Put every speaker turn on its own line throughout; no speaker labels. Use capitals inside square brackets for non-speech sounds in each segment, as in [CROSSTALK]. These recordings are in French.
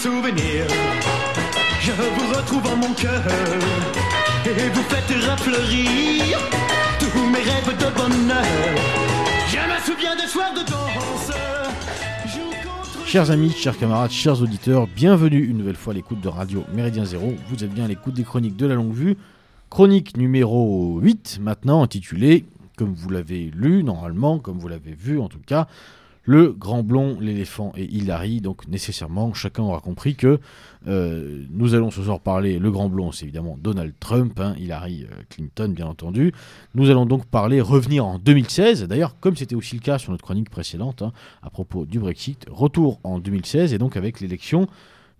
Souvenir, je vous retrouve en mon cœur et vous faites refleurir tous mes rêves de bonheur. Je me souviens des soirs de danse.
Chers amis, chers camarades, chers auditeurs, bienvenue une nouvelle fois à l'écoute de Radio Méridien Zéro. Vous êtes bien à l'écoute des chroniques de la longue vue. Chronique numéro 8, maintenant intitulée, comme vous l'avez lu normalement, comme vous l'avez vu en tout cas, Le Grand Blond, l'éléphant et Hilary. Donc nécessairement, chacun aura compris que euh, nous allons ce soir parler, Le Grand Blond, c'est évidemment Donald Trump, hein, Hillary euh, Clinton bien entendu. Nous allons donc parler, revenir en 2016, d'ailleurs comme c'était aussi le cas sur notre chronique précédente hein, à propos du Brexit, retour en 2016 et donc avec l'élection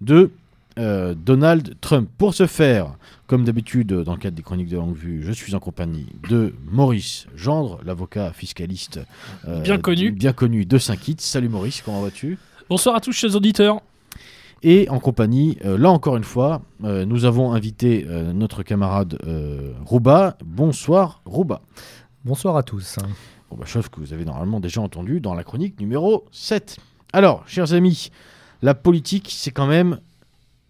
de euh, Donald Trump. Pour ce faire, comme d'habitude dans le cadre des chroniques de longue vue, je suis en compagnie de Maurice Gendre, l'avocat fiscaliste euh,
Bien connu.
bien connu de Saint-Kitts. Salut Maurice, comment vas-tu?
Bonsoir à tous, chers auditeurs.
Et en compagnie, euh, là encore une fois, euh, nous avons invité euh, notre camarade euh, Rouba. Bonsoir Rouba.
Bonsoir à tous.
Rouba Chef que vous avez normalement déjà entendu dans la chronique numéro 7. Alors, chers amis, la politique, c'est quand même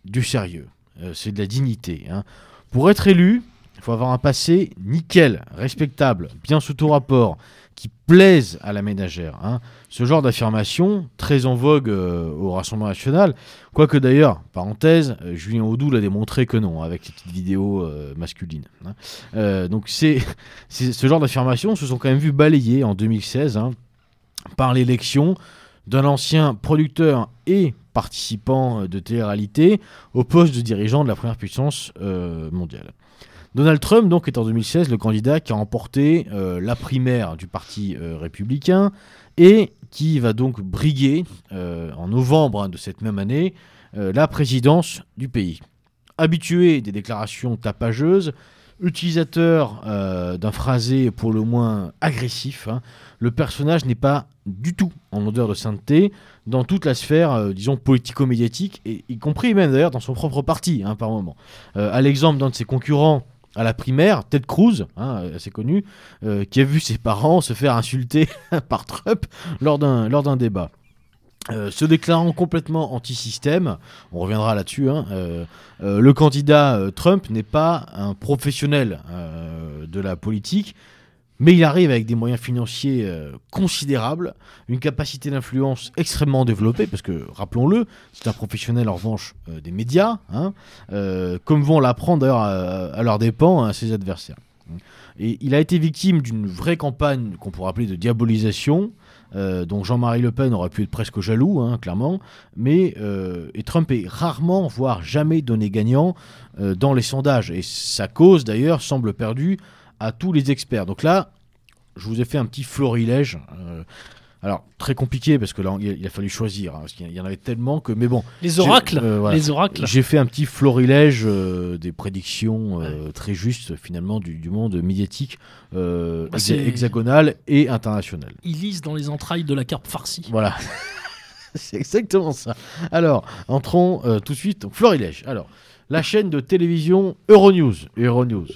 du sérieux. Euh, c'est de la dignité. hein. Pour être élu, il faut avoir un passé nickel, respectable, bien sous tout rapport, qui plaise à la ménagère. hein. Ce genre d'affirmation, très en vogue euh, au Rassemblement national, quoique d'ailleurs, parenthèse, euh, Julien Audou l'a démontré que non, avec ses petites vidéos masculines. hein. Donc [LAUGHS] c'est- ce genre d'affirmations se sont quand même vues balayées en 2016 hein, par l'élection d'un ancien producteur et participant euh, de télé-réalité au poste de dirigeant de la première puissance euh, mondiale. Donald Trump donc est en 2016 le candidat qui a remporté euh, la primaire du parti républicain et qui va donc briguer en novembre hein, de cette même année la présidence du pays. Habitué des déclarations tapageuses, utilisateur euh, d'un phrasé pour le moins agressif, hein, le personnage n'est pas du tout en odeur de sainteté dans toute la sphère, euh, disons, politico-médiatique, et y compris même d'ailleurs dans son propre parti, hein, par moment. Euh, à l'exemple d'un de ses concurrents à la primaire, Ted Cruz, hein, assez connu, qui a vu ses parents se faire insulter [LAUGHS] par Trump lors d'un débat. Euh, se déclarant complètement anti-système, on reviendra là-dessus, hein, euh, euh, le candidat Trump n'est pas un professionnel de la politique, mais il arrive avec des moyens financiers considérables, une capacité d'influence extrêmement développée, parce que, rappelons-le, c'est un professionnel en revanche des médias, hein, comme vont l'apprendre d'ailleurs à, à leurs dépens hein, ses adversaires. Et il a été victime d'une vraie campagne qu'on pourrait appeler de diabolisation, euh, dont Jean-Marie Le Pen aurait pu être presque jaloux, hein, clairement, mais euh, et Trump est rarement, voire jamais donné gagnant euh, dans les sondages. Et sa cause, d'ailleurs, semble perdue à tous les experts. Donc là, je vous ai fait un petit florilège. Alors, très compliqué, parce que là, il a, fallu choisir, hein, parce qu'il y en avait tellement que... Mais bon,
Les oracles.
J'ai- euh, voilà.
Les oracles.
j'ai fait un petit florilège euh, des prédictions euh, très justes, finalement, du, du monde médiatique
Bah,
hexagonal et international.
Ils lisent dans les entrailles de la carpe farcie.
Voilà. [LAUGHS] C'est exactement ça. Alors, entrons tout de suite au florilège. Alors, la chaîne de télévision Euronews, Euronews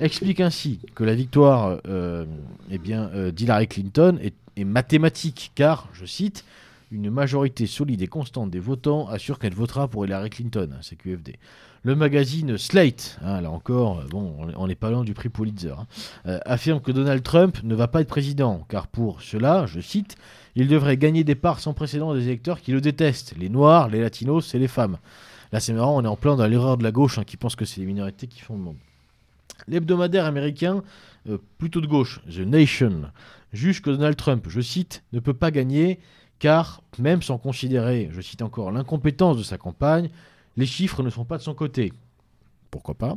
explique ainsi que la victoire euh, eh bien, euh, d'Hillary Clinton est, est mathématique, car, je cite, une majorité solide et constante des votants assure qu'elle votera pour Hillary Clinton, hein, c'est QFD. Le magazine Slate, hein, là encore, euh, bon, on est- on n'est pas du prix Pulitzer, hein, euh, affirme que Donald Trump ne va pas être président, car pour cela, je cite, il devrait gagner des parts sans précédent des électeurs qui le détestent, les noirs, les latinos et les femmes. Là c'est marrant, on est en plein dans l'erreur de la gauche hein, qui pense que c'est les minorités qui font le monde. L'hebdomadaire américain, euh, plutôt de gauche, The Nation, juge que Donald Trump, je cite, ne peut pas gagner car, même sans considérer, je cite encore, l'incompétence de sa campagne, les chiffres ne sont pas de son côté. Pourquoi pas?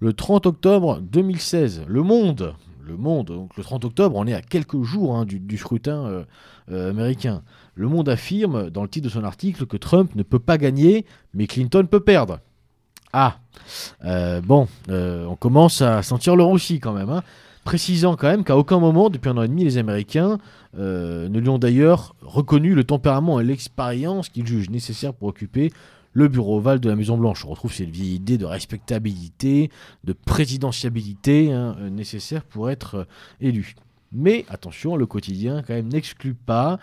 Le 30 octobre 2016, Le Monde, Le Monde, donc le 30 octobre, on est à quelques jours hein, du, scrutin euh, euh, américain. Le Monde affirme, dans le titre de son article, que Trump ne peut pas gagner, mais Clinton peut perdre. Ah, euh, bon, euh, on commence à sentir le roussi quand même. hein. Précisant quand même qu'à aucun moment, depuis un an et demi, les Américains euh, ne lui ont d'ailleurs reconnu le tempérament et l'expérience qu'ils jugent nécessaires pour occuper le bureau ovale de la Maison Blanche. On retrouve cette vieille idée de respectabilité, de présidentiabilité hein, nécessaire pour être élu. Mais attention, le quotidien quand même n'exclut pas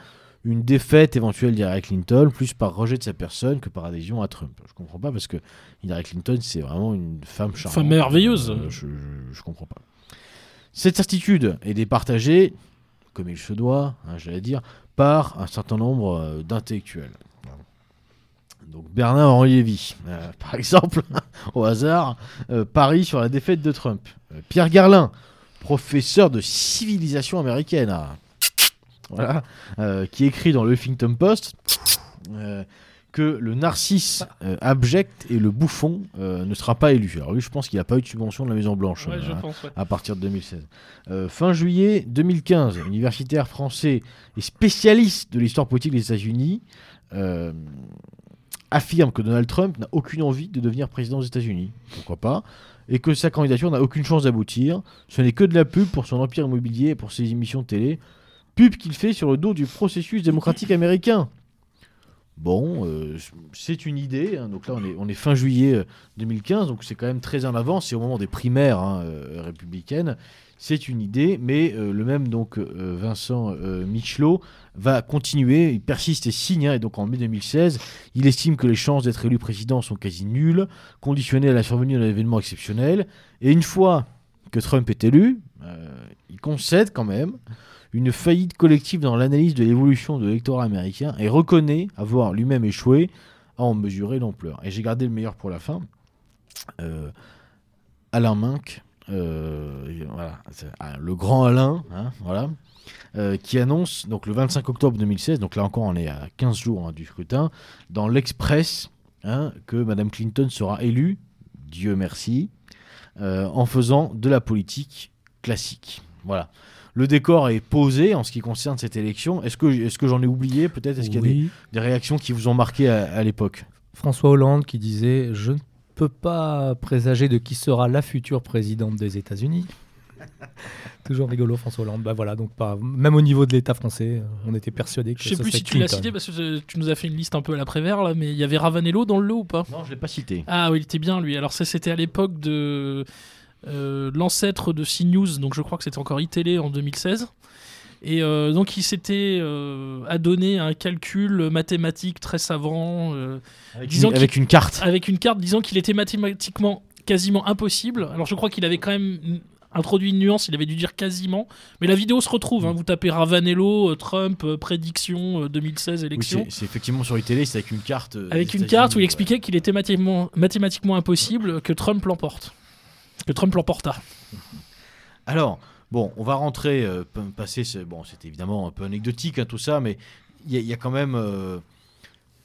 une défaite éventuelle d'Hillary Clinton, plus par rejet de sa personne que par adhésion à Trump. Je comprends pas parce que Hillary Clinton, c'est vraiment une femme charmante.
Femme merveilleuse.
Euh, je, je, je comprends pas. Cette certitude est départagée, comme il se doit, hein, j'allais dire, par un certain nombre euh, d'intellectuels. Donc Bernard-Henri Lévy, euh, [LAUGHS] par exemple, [LAUGHS] au hasard, parie sur la défaite de Trump. Pierre Garlin, professeur de civilisation américaine, voilà, euh, qui écrit dans le Huffington Post euh, que le narcisse euh, abject et le bouffon ne sera pas élu. Alors lui, je pense qu'il n'a pas eu de subvention de la Maison Blanche.
Ouais,
hein,
pense, ouais.
à partir de 2016. Euh, fin juillet 2015, universitaire français et spécialiste de l'histoire politique des États-Unis affirme que Donald Trump n'a aucune envie de devenir président des États-Unis. Pourquoi pas? Et que sa candidature n'a aucune chance d'aboutir. Ce n'est que de la pub pour son empire immobilier et pour ses émissions de télé. Pub qu'il fait sur le dos du processus démocratique américain. Bon, euh, c'est une idée. hein. Donc là, on est, fin juillet euh, 2015, donc c'est quand même très en avance. C'est au moment des primaires hein, euh, républicaines. C'est une idée, mais euh, le même donc euh, Vincent euh, Michelot va continuer. Il persiste et signe. hein, et donc en mai 2016, il estime que les chances d'être élu président sont quasi nulles, conditionnées à la survenue d'un événement exceptionnel. Et une fois que Trump est élu, euh, il concède quand même une faillite collective dans l'analyse de l'évolution de l'électorat américain et reconnaît avoir lui-même échoué à en mesurer l'ampleur. Et j'ai gardé le meilleur pour la fin. Euh, Alain Minck, euh, ah, le grand Alain, hein, voilà, euh, qui annonce donc le 25 octobre 2016, donc là encore on est à 15 jours hein, du scrutin, dans l'Express, hein, que Madame Clinton sera élue, Dieu merci, en faisant de la politique classique. Voilà. Le décor est posé en ce qui concerne cette élection. Est-ce que, est que j'en ai oublié Peut-être? Est-ce qu'il y a des, réactions qui vous ont marqué à, à l'époque?
François Hollande qui disait Je ne peux pas présager de qui sera la future présidente des États-Unis. [LAUGHS] Toujours rigolo, François Hollande. Bah voilà, donc pas, même au niveau de l'État français, on était persuadé que
Je sais plus
serait
si tu l'as cité parce que tu nous as fait une liste un peu à l'après-vert là, mais il y avait Ravanello dans le lot ou pas?
Non, je ne l'ai pas cité.
Ah oui, il était bien lui. Alors ça c'était à l'époque de euh, l'ancêtre de CNews, donc je crois que c'était encore iTélé en 2016. Et euh, donc il s'était euh, adonné à un calcul mathématique très savant euh,
Avec, une, avec une carte.
avec une carte disant qu'il était mathématiquement quasiment impossible. Alors je crois qu'il avait quand même mm, introduit une nuance, il avait dû dire quasiment. Mais la vidéo se retrouve, hein. vous tapez Ravanello, euh, Trump, euh, prédiction euh, 2016
Oui,
élection.
c'est c'est effectivement sur iTélé, c'est avec une carte. euh,
Avec une carte où il expliquait qu'il était mathématiquement, mathématiquement impossible que Trump l'emporte. Que Trump l'emporta.
Alors, bon, on va rentrer, euh, passer. Bon, c'est évidemment un peu anecdotique hein, tout ça, mais il y, a- quand même. euh,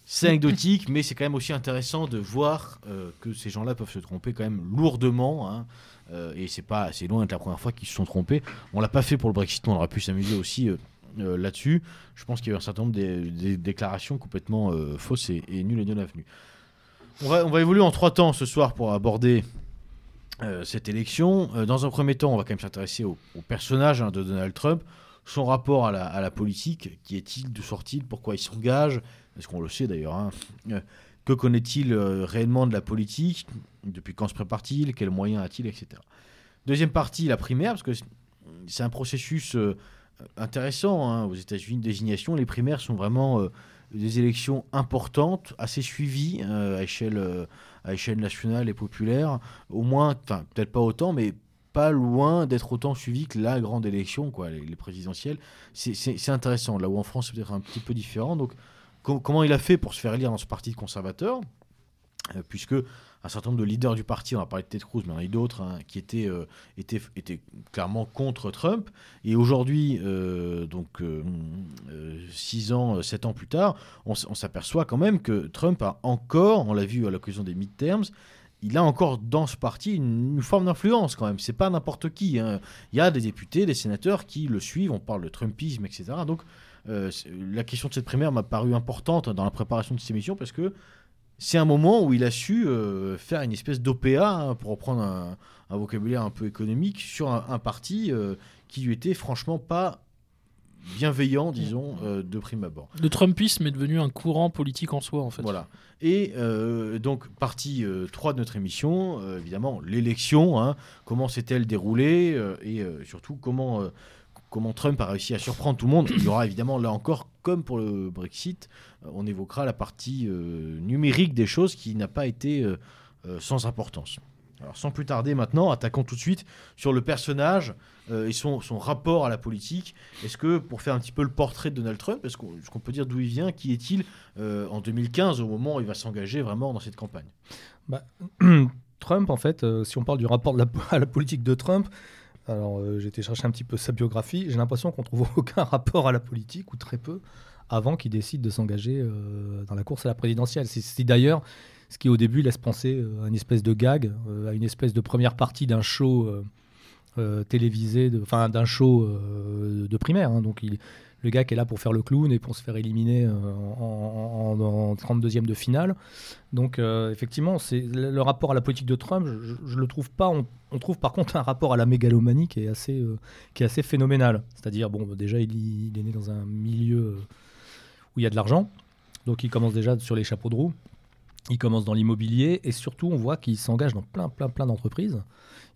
c'est anecdotique, mais c'est quand même aussi intéressant de voir euh, que ces gens-là peuvent se tromper quand même lourdement. hein, et c'est pas, c'est loin d'être la première fois qu'ils se sont trompés. On l'a pas fait pour le Brexit, on aurait pu s'amuser aussi là-dessus. Je pense qu'il y a eu un certain nombre des déclarations complètement fausses et, et nulles et non avenues. On va évoluer en trois temps ce soir pour aborder euh, cette élection. Euh, dans un premier temps, on va quand même s'intéresser au, personnage hein, de Donald Trump, son rapport à la, politique, qui est-il, d'où sort-il, pourquoi il s'engage, est-ce qu'on le sait d'ailleurs, hein, euh, que connaît-il réellement de la politique, depuis quand se prépare-t-il, quels moyens a-t-il, etc. Deuxième partie, la primaire, parce que c'est- un processus intéressant hein, aux États-Unis désignation. Les primaires sont vraiment des élections importantes, assez suivies euh, à échelle euh, à échelle nationale et populaire, au moins, peut-être pas autant, mais pas loin d'être autant suivi que la grande élection, les, les présidentielles. C'est- intéressant. Là où en France, c'est peut-être un petit peu différent. Donc, com- comment il a fait pour se faire élire dans ce parti conservateur? Euh, Puisque un certain nombre de leaders du parti, on a parlé de Ted Cruz, mais il y en a d'autres, hein, qui étaient, euh, étaient, clairement contre Trump. Et aujourd'hui, euh, donc euh, euh, six ans, euh, sept ans plus tard, on, s'aperçoit quand même que Trump a encore, on l'a vu à l'occasion des midterms, il a encore dans ce parti une, forme d'influence quand même. C'est pas n'importe qui. hein. Il y a des députés, des sénateurs qui le suivent. On parle de Trumpisme, etc. Donc la question de cette primaire m'a paru importante dans la préparation de cette émission parce que c'est un moment où il a su euh, faire une espèce d'OPA, hein, pour reprendre un, un vocabulaire un peu économique, sur un, un parti euh, qui lui était franchement pas bienveillant, disons, euh, de prime abord.
Le Trumpisme est devenu un courant politique en soi en fait.
Voilà. Et euh, donc, partie euh, 3 de notre émission, évidemment, l'élection, hein, comment s'est-elle déroulée et surtout comment, comment Trump a réussi à surprendre tout le monde. Il y aura évidemment là encore, comme pour le Brexit, on évoquera la partie euh, numérique des choses qui n'a pas été euh, euh, sans importance. Alors sans plus tarder maintenant, attaquons tout de suite sur le personnage euh, et son, son rapport à la politique. Est-ce que pour faire un petit peu le portrait de Donald Trump, est-ce qu'on peut dire d'où il vient, qui est-il euh, en 2015 au moment où il va s'engager vraiment dans cette campagne? [CLEARS THROAT]
Trump, en fait, euh, si on parle du rapport [LAUGHS] à la politique de Trump, alors euh, j'ai été chercher un petit peu sa biographie, j'ai l'impression qu'on trouve [LAUGHS] aucun rapport à la politique, ou très peu, avant qu'il décide de s'engager euh, dans la course à la présidentielle. C'est d'ailleurs ce qui au début laisse penser euh, à une espèce de gag, euh, à une espèce de première partie d'un show euh, euh, télévisé, enfin d'un show euh, de primaire. hein. donc le gars qui est là pour faire le clown et pour se faire éliminer euh, en, en- en- en 32e de finale. Donc euh, effectivement, le, rapport à la politique de Trump, je, je le trouve pas. On, trouve par contre un rapport à la mégalomanie qui est assez, euh, qui est assez phénoménal. C'est-à-dire, bon, déjà il, est né dans un milieu euh, où il y a de l'argent, donc il commence déjà sur les chapeaux de roue. Il commence dans l'immobilier et surtout on voit qu'il s'engage dans plein plein plein d'entreprises.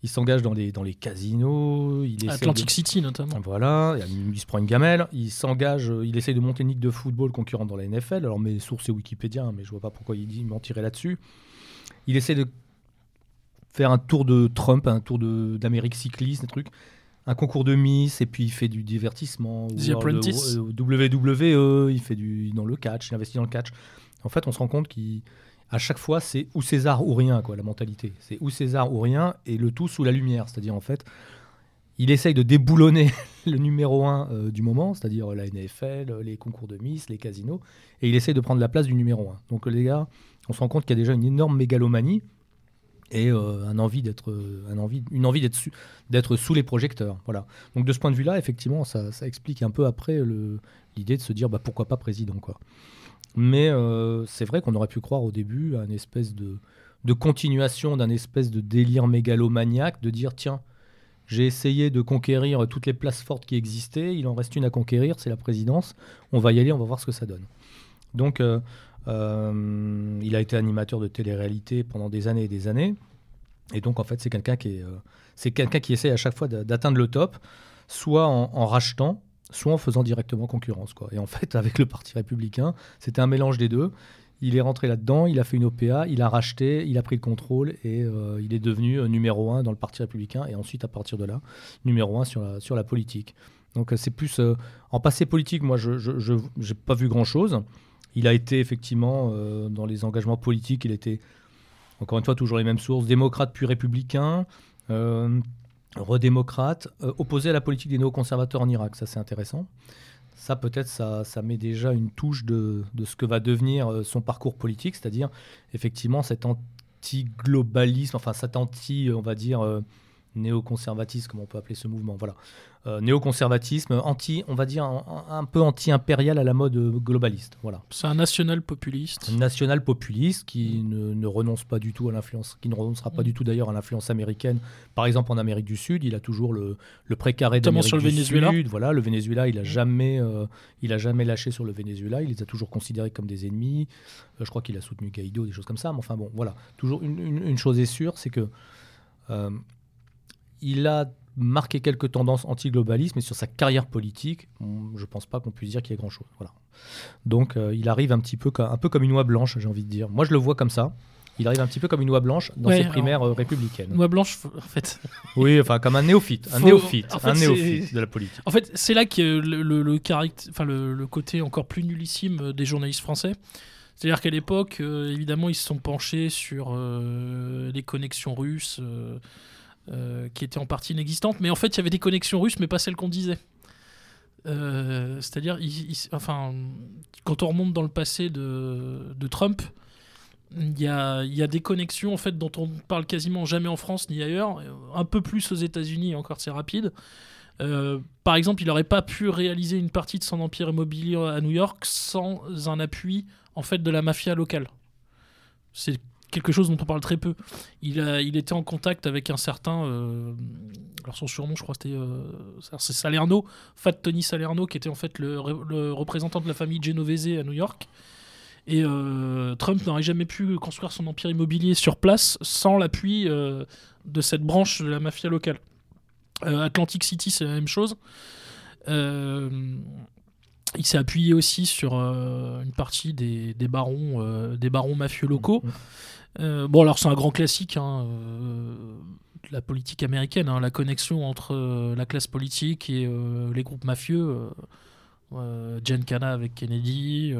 Il s'engage dans les, dans les casinos. Il
Atlantic
de-
City notamment.
voilà, il se prend une gamelle, il s'engage, il essaye de monter une ligue de football concurrente dans la NFL. Alors mes sources c'est Wikipédia, hein, mais je vois pas pourquoi il dit il mentirait là-dessus. Il essaie de faire un tour de Trump, un tour de- d'Amérique cycliste, des trucs, un concours de Miss, et puis il fait du divertissement.
The
ou
Apprentice.
euh, WWE, il fait du dans le catch, il investit dans le catch. En fait, on se rend compte qu'à chaque fois, c'est ou César ou rien, quoi, la mentalité. C'est ou César ou rien, et le tout sous la lumière. C'est-à-dire, en fait, il essaye de déboulonner [LAUGHS] le numéro un euh, du moment, c'est-à-dire la NFL, les concours de Miss, les casinos, et il essaye de prendre la place du numéro un. Donc, les gars, on se rend compte qu'il y a déjà une énorme mégalomanie et euh, un envie d'être, euh, un envie, une envie d'être, d'être sous les projecteurs. Voilà. Donc, de ce point de vue-là, effectivement, ça, ça explique un peu après l'idée de se dire bah, pourquoi pas président, quoi. Mais euh, c'est vrai qu'on aurait pu croire au début à une espèce de, de continuation d'un espèce de délire mégalomaniaque, de dire tiens, j'ai essayé de conquérir toutes les places fortes qui existaient, il en reste une à conquérir, c'est la présidence, on va y aller, on va voir ce que ça donne. Donc euh, il a été animateur de télé-réalité pendant des années et des années, et donc en fait c'est quelqu'un qui, est, euh, c'est qui essaie à chaque fois d'a- d'atteindre le top, soit en, rachetant, soit en faisant directement concurrence. Quoi. Et en fait, [LAUGHS] avec le Parti républicain, c'était un mélange des deux. Il est rentré là-dedans, il a fait une OPA, il a racheté, il a pris le contrôle et euh, il est devenu numéro un dans le Parti républicain et ensuite, à partir de là, numéro un sur la, sur la politique. Donc euh, c'est plus... euh, en passé politique, moi, je n'ai pas vu grand-chose. Il a été effectivement euh, dans les engagements politiques, il était, encore une fois, toujours les mêmes sources, démocrate puis républicain. redémocrate, opposé à la politique des néoconservateurs en Irak. Ça, c'est intéressant. Ça, peut-être, ça, ça met déjà une touche de, de ce que va devenir son parcours politique, c'est-à-dire, effectivement, cet anti-globalisme, enfin, cet anti, on va dire, néoconservatisme, comme on peut appeler ce mouvement, voilà. Euh, néoconservatisme, anti, on va dire, un, un peu anti-impérial à la mode euh, globaliste, voilà
C'est un national populiste.
national populiste qui ne, ne renonce pas du tout à l'influence, qui ne renoncera pas
Mm.
du tout d'ailleurs à l'influence américaine. Par exemple, en Amérique du Sud, il a toujours le, le précaré d'Amérique
sur le
du
Venezuela.
Sud. Voilà, le Venezuela, il a
Mm.
jamais, euh, il a jamais lâché sur le Venezuela. Il les a toujours considérés comme des ennemis. Euh, je crois qu'il a soutenu Guaido, des choses comme ça. Mais enfin bon, voilà. Toujours une, une- une chose est sûre, c'est que il a marqué quelques tendances anti-globalisme, mais sur sa carrière politique, on- je pense pas qu'on puisse dire qu'il y ait grand-chose. Voilà. Donc euh, il arrive un petit peu, comme, un peu comme une oie blanche, j'ai envie de dire. Moi, je le vois comme ça. Il arrive un petit peu comme une oie blanche dans
Ouais,
ses primaires euh, républicaines.
Noix blanche, faut- en fait. [LAUGHS]
Oui, enfin comme un néophyte, un
Faut-
néophyte,
en fait,
un néophyte de la politique.
En fait, c'est là que le, le, le caract- enfin, le, le côté encore plus nullissime euh, des journalistes français. C'est-à-dire qu'à l'époque, euh, évidemment, ils se sont penchés sur euh, les connexions russes euh, euh, qui étaient en partie inexistantes. Mais en fait, il y avait des connexions russes, mais pas celles qu'on disait. Euh, C'est-à-dire, enfin, quand on remonte dans le passé de, Trump, il y a, des connexions en fait dont on parle quasiment jamais en France ni ailleurs, un peu plus aux États-Unis, encore c'est rapide. Euh, par exemple, il n'aurait pas pu réaliser une partie de son empire immobilier à New York sans un appui en fait de la mafia locale. C'est quelque chose dont on parle très peu. Il, a, il était en contact avec un certain, euh, alors son surnom, je crois, c'était euh, Salerno, Fat Tony Salerno, qui était en fait le, re- le représentant de la famille Genovese à New York. Et euh, Trump n'aurait jamais pu construire son empire immobilier sur place sans l'appui euh, de cette branche de la mafia locale. Atlantic City, c'est la même chose. Il s'est appuyé aussi sur une partie des, des barons, des barons mafieux locaux.
Mm.
Euh, bon, alors c'est un grand classique hein, euh, de la politique américaine, hein, la connexion entre euh, la classe politique et les groupes mafieux. Jen Canna avec Kennedy,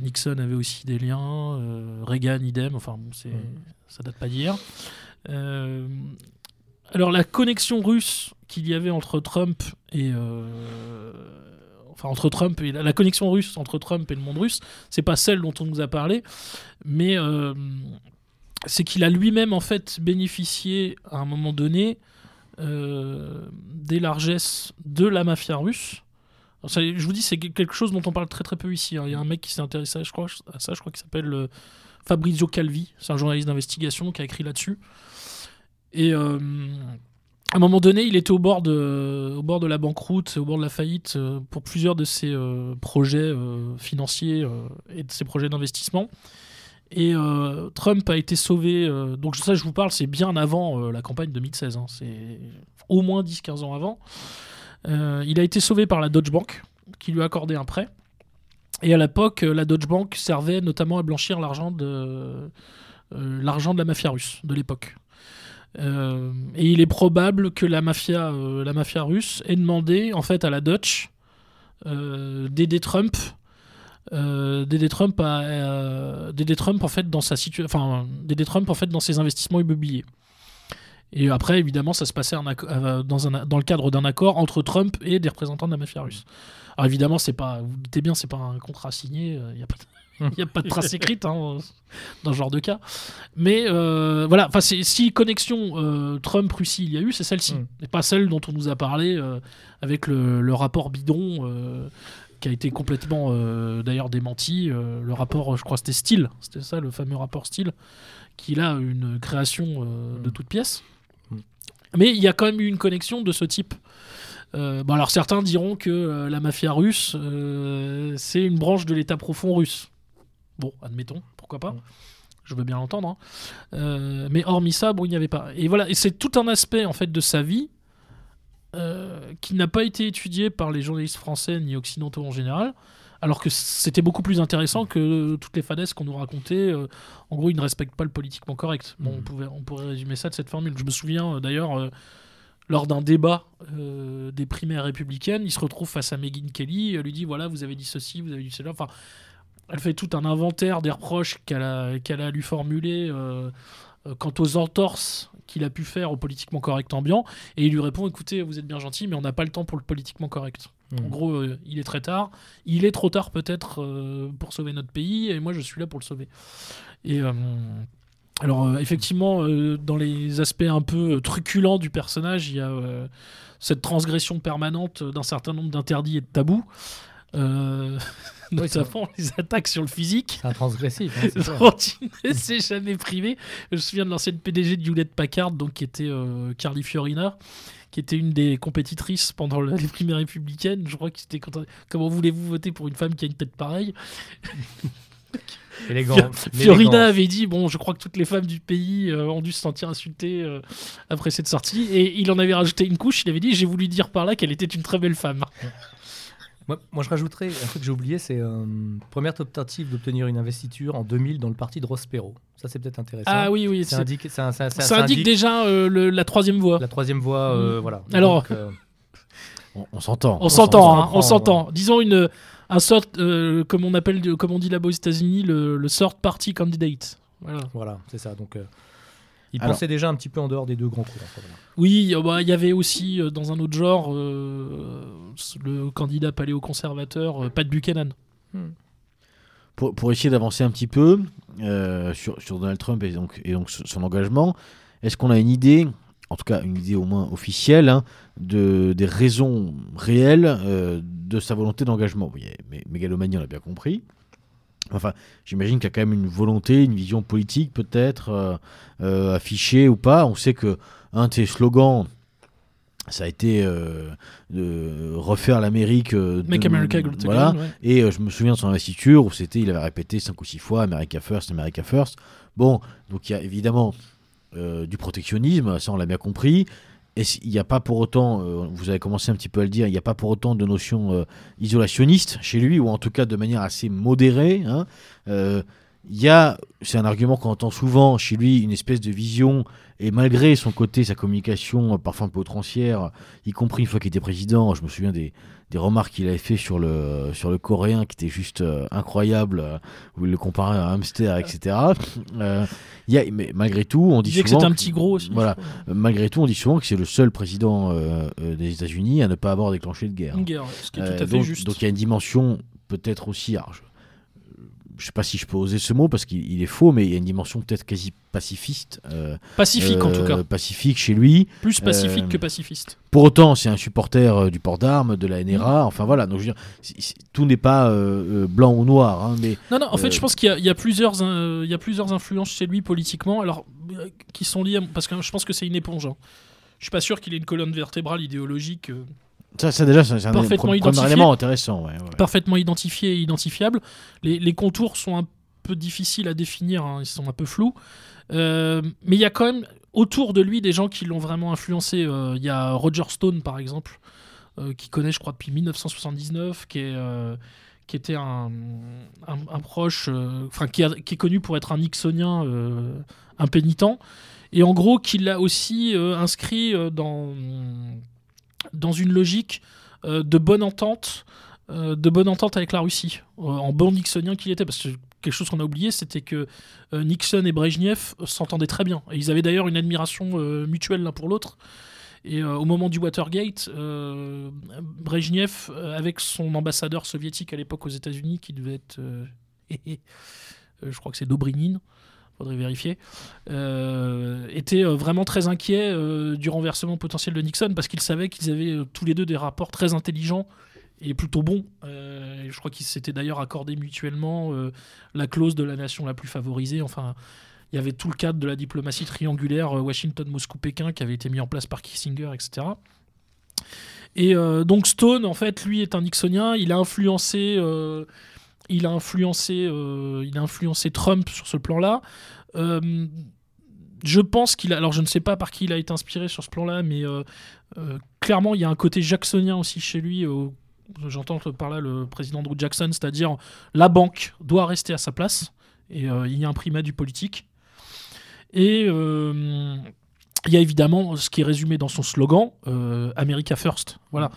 Nixon avait aussi des liens, Reagan idem, enfin bon, c'est, ça date pas d'hier. Alors la connexion russe qu'il y avait entre Trump et entre Trump et la, connexion russe entre Trump et le monde russe, c'est pas celle dont on nous a parlé, mais euh, c'est qu'il a lui-même en fait bénéficié à un moment donné euh, des largesses de la mafia russe. Je vous dis, c'est quelque chose dont on parle très très peu ici. hein. Il y a un mec qui s'est intéressé à, je crois, à ça, je crois qu'il s'appelle euh, Fabrizio Calvi. C'est un journaliste d'investigation qui a écrit là-dessus. À un moment donné, il était au bord de, la banqueroute, au bord de la faillite euh, pour plusieurs de ses euh, projets euh, financiers et de ses projets d'investissement. Et Trump a été sauvé. donc ça, je vous parle, c'est bien avant la campagne 2016. hein, c'est au moins 10-15 ans avant. Il a été sauvé par la Deutsche Bank, qui lui a accordé un prêt. Et à l'époque, la Deutsche Bank servait notamment à blanchir l'argent de, l'argent de la mafia russe de l'époque. Euh, et il est probable que la mafia, euh, la mafia russe ait demandé en fait à la Dutch euh, d'aider Trump, d'aider Trump d'aider Trump en fait dans sa enfin d'aider Trump en fait dans ses investissements immobiliers. Et après, évidemment, ça se passait dans, le cadre d'un accord entre Trump et des représentants de la mafia russe. Alors évidemment, c'est pas, vous vous doutez bien, c'est pas un contrat signé, il a pas. [LAUGHS] Il n'y a pas de trace écrite hein, dans ce genre de cas. Mais euh, voilà, si connexion euh, Trump-Russie il y a eu, c'est celle-ci.
Mm.
Et pas celle dont on nous a parlé euh, avec le, le rapport bidon euh, qui a été complètement d'ailleurs démenti. le rapport, je crois, c'était Steele, c'était ça, le fameux rapport Steele, qui là une création euh, de
Mm.
toutes pièces.
Mm.
Mais il y a quand même eu une connexion de ce type. Euh, bon, alors certains diront que euh, la mafia russe, euh, c'est une branche de l'État profond russe. Bon, admettons, pourquoi pas.
Mm.
Je veux bien l'entendre. hein. Euh, mais hormis ça, bon, il n'y avait pas. Et voilà, et c'est tout un aspect en fait de sa vie euh, qui n'a pas été étudié par les journalistes français ni occidentaux en général. Alors que c'était beaucoup plus intéressant que toutes les fadesses qu'on nous racontait. Euh, en gros, il ne respecte pas le politiquement correct. Bon, on,
Mhm.
pouvait, on pourrait résumer ça de cette formule. Je me souviens euh, d'ailleurs, euh, lors d'un débat euh, des primaires républicaines, il se retrouve face à Megyn Kelly. Elle lui dit voilà, vous avez dit ceci, vous avez dit cela. Enfin, elle fait tout un inventaire des reproches qu'elle a, qu'elle a à lui formuler euh, euh, quant aux entorses qu'il a pu faire au politiquement correct ambiant. Et il lui répond écoutez, vous êtes bien gentil, mais on n'a pas le temps pour le politiquement correct.
Mm.
En gros, euh, il est très tard. Il est trop tard peut-être euh, pour sauver notre pays, et moi je suis là pour le sauver. Et alors effectivement, dans les aspects un peu truculents du personnage, il y a cette transgression permanente d'un certain nombre d'interdits et de tabous. [LAUGHS] Euh,
Oui,
notamment les attaques sur le physique
C'est transgressif. hein, c'est [LAUGHS] ça.
dont il ne s'est jamais privé. Je me souviens de l'ancienne PDG de Hewlett Packard, donc qui était euh, Carly Fiorina, qui était une des compétitrices pendant le- les primaires républicaines. Je crois que c'était quand- comment voulez-vous voter pour une femme qui a une tête pareille?
Élégant.
Fiorina
l'élégance.
avait dit bon, je crois que toutes les femmes du pays euh, ont dû se sentir insultées euh, après cette sortie, et il en avait rajouté une couche. Il avait dit j'ai voulu dire par là qu'elle était une très belle femme.
Moi, moi, je rajouterais un truc que j'ai oublié, c'est euh, première tentative d'obtenir une investiture en 2000 dans le parti de Ross Perot. Ça, c'est peut-être intéressant.
Ah oui, oui,
Ça
c'est-
indique, ça, ça- ça-
ça
ça
indique
indique
déjà euh, le- la troisième voie.
la troisième voie. euh,
Mm.
voilà.
Alors-
Donc, euh,
On, on s'entend.
On s'entend, hein, on s'entend. Disons une un sort, euh, comme on appelle, comme on dit là-bas aux États-Unis, le, le sort party candidate. Voilà.
voilà, c'est ça. Donc, euh, il
Alors-
pensait déjà un petit peu en dehors des deux grands courants.
Oui, bah, il y avait aussi euh, dans un autre genre euh, le candidat paléoconservateur euh, Pat Buchanan.
pour, pour essayer d'avancer un petit peu euh, sur, sur Donald Trump et donc, et donc son engagement, est-ce qu'on a une idée, en tout cas une idée au moins officielle, hein, de, des raisons réelles euh, de sa volonté d'engagement? Oui, mais mégalomanie, on l'a bien compris. Enfin, j'imagine qu'il y a quand même une volonté, une vision politique peut-être euh, euh, affichée ou pas. On sait que un de ses slogans, ça a été euh, de refaire l'Amérique. euh,
Make
de-
America Great
voilà.
Again. ouais.
Et euh, je me souviens de son investiture où c'était, il avait répété cinq ou six fois America First, America First. Bon, donc il y a évidemment du protectionnisme, ça on l'a bien compris. et il n'y a pas pour autant, vous avez commencé un petit peu à le dire, il n'y a pas pour autant de notion isolationniste chez lui, ou en tout cas de manière assez modérée. hein. Il y a, c'est un argument qu'on entend souvent chez lui, une espèce de vision, et malgré son côté, sa communication parfois un peu outrancière, y compris une fois qu'il était président, je me souviens des, des remarques qu'il avait fait sur le, sur le coréen qui était juste euh, incroyable, euh, où il le comparait à un hamster, etc. Euh, il y a, mais malgré tout, on dit
disait que
souvent
c'était un petit gros aussi.
Voilà. euh, Malgré tout, on dit souvent que c'est le seul président des États-Unis à ne pas avoir déclenché de guerre.
Une guerre, ce qui est tout à fait
donc,
juste.
donc il y a une dimension peut-être aussi. alors, je, je sais pas si je peux oser ce mot parce qu'il il est faux, mais il y a une dimension peut-être quasi pacifiste. euh,
Pacifique en tout
euh,
cas.
Pacifique chez lui.
Plus pacifique
euh,
que pacifiste.
Pour autant, c'est un supporter euh, du port d'armes, de la
Mm.
NRA. Enfin voilà. Donc je veux dire, c'est- c'est- tout n'est pas blanc ou noir. hein, mais
Non, non, en fait, je pense qu'il y, a- il y a plusieurs, il y a plusieurs influences chez lui politiquement, alors qui sont liées, à- parce que je pense que c'est une éponge. hein. Je suis pas sûr qu'il ait une colonne vertébrale idéologique
ça, ça déjà, c'est un
Parfaitement
premier
identifié.
élément intéressant. ouais, ouais.
parfaitement identifié et identifiable. Les, les contours sont un peu difficiles à définir, hein, ils sont un peu flous. Euh, mais il y a quand même autour de lui des gens qui l'ont vraiment influencé. Euh, Il y a Roger Stone, par exemple, euh, qui connaît, je crois, depuis 1979, qui est. qui était un, un- un proche, euh, enfin qui, est connu pour être un Nixonien euh, impénitent, et en gros qui l'a aussi euh, inscrit dans, dans une logique euh, de bonne entente, euh, de bonne entente avec la Russie, euh, en bon Nixonien qu'il était, parce que quelque chose qu'on a oublié, c'était que Nixon et Brejnev s'entendaient très bien, et ils avaient d'ailleurs une admiration mutuelle l'un pour l'autre. Et au moment du Watergate, euh, Brejnev, avec son ambassadeur soviétique à l'époque aux États-Unis, qui devait être, [LAUGHS] je crois que c'est Dobrynin, faudrait vérifier, euh, était euh, vraiment très inquiet euh, du renversement potentiel de Nixon parce qu'il savait qu'ils avaient euh, tous les deux des rapports très intelligents et plutôt bons. Je crois qu'ils s'étaient d'ailleurs accordé mutuellement la clause de la nation la plus favorisée. Enfin, il y avait tout le cadre de la diplomatie triangulaire Washington-Moscou-Pékin qui avait été mis en place par Kissinger, etc. Et donc Stone, en fait, lui est un Nixonien. Il a influencé, il a influencé, euh, il a influencé Trump sur ce plan-là. Euh, je pense qu'il a, alors je ne sais pas par qui il a été inspiré sur ce plan-là, mais euh, clairement il y a un côté jacksonien aussi chez lui. J'entends par là le président Andrew Jackson, c'est-à-dire la banque doit rester à sa place et il y a un primat du politique. Et il y a évidemment ce qui est résumé dans son slogan, America First, voilà,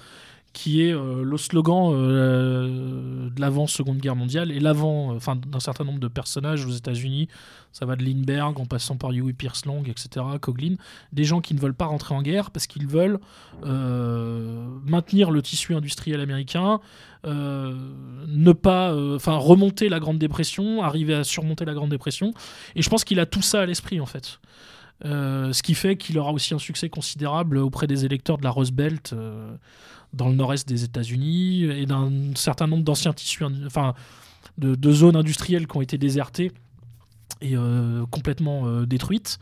qui est euh, le slogan euh, de l'avant Seconde Guerre mondiale et l'avant, euh, enfin d'un certain nombre de personnages aux États-Unis. Ça va de Lindbergh en passant par Huey Pierce Long, etc., Coughlin, des gens qui ne veulent pas rentrer en guerre parce qu'ils veulent euh, maintenir le tissu industriel américain, ne pas, enfin remonter la Grande Dépression, arriver à surmonter la Grande Dépression. Et je pense qu'il a tout ça à l'esprit en fait. Euh, ce qui fait qu'il aura aussi un succès considérable auprès des électeurs de la Rust Belt euh, dans le nord-est des États-Unis et d'un certain nombre d'anciens tissus, enfin de, zones industrielles qui ont été désertées et euh, complètement détruites.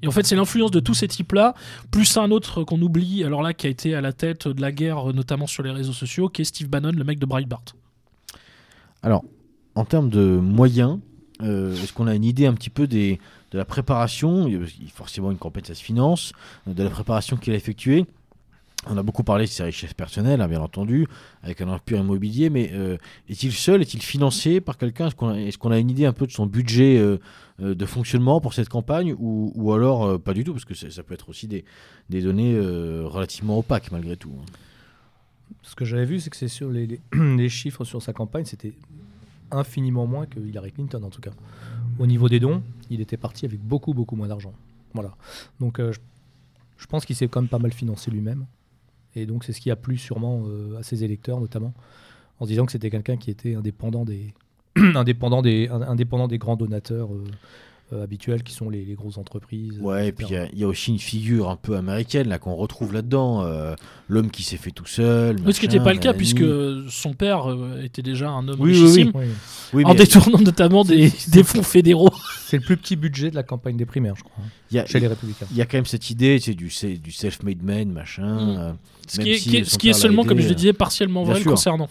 Et en fait, c'est l'influence de tous ces types-là, plus un autre qu'on oublie, alors là, qui a été à la tête de la guerre, notamment sur les réseaux sociaux, qui est Steve Bannon, le mec de Breitbart.
Alors, en termes de moyens, est-ce qu'on a une idée un petit peu des, de la préparation Il y a forcément une campagne, ça se finance, de la préparation qu'il a effectuée. On a beaucoup parlé de ses richesses personnelles, hein, bien entendu, avec un empire immobilier, mais euh, est-il seul Est-il financé par quelqu'un? Est-ce qu'on a, une idée un peu de son budget euh, euh, de fonctionnement pour cette campagne ou, ou alors pas du tout Parce que ça, peut être aussi des, des données relativement opaques malgré tout. hein.
Ce que j'avais vu, c'est que c'est sur les, les- [CLEARS THROAT] les chiffres sur sa campagne, c'était infiniment moins que Hillary Clinton en tout cas. Au niveau des dons, il était parti avec beaucoup beaucoup moins d'argent. Voilà. Donc euh, je, pense qu'il s'est quand même pas mal financé lui-même. Et donc c'est ce qui a plu sûrement euh, à ses électeurs notamment, en se disant que c'était quelqu'un qui était indépendant des, [CLEARS THROAT] indépendant des, in- indépendant des grands donateurs euh, euh, habituels qui sont les, les grosses entreprises.
Ouais, et puis il y a- il y, a aussi une figure un peu américaine là qu'on retrouve là-dedans, euh, l'homme qui s'est fait tout seul.
Ce qui n'était pas le cas, puisque son père euh, était déjà un homme
Oui, oui,
richissime,
Oui.
Oui,
en détournant notamment des, des fonds fédéraux.
C'est le plus petit budget de la campagne des primaires, je crois, hein,
il y a,
chez les républicains.
il y a quand même cette idée, c'est du, self-made man, machin.
Mm.
euh,
Ce qui est,
si
qui est-
son
ce qui est
père l'a
seulement, comme je le
euh,
disais, partiellement
bien
vrai
sûr.
concernant.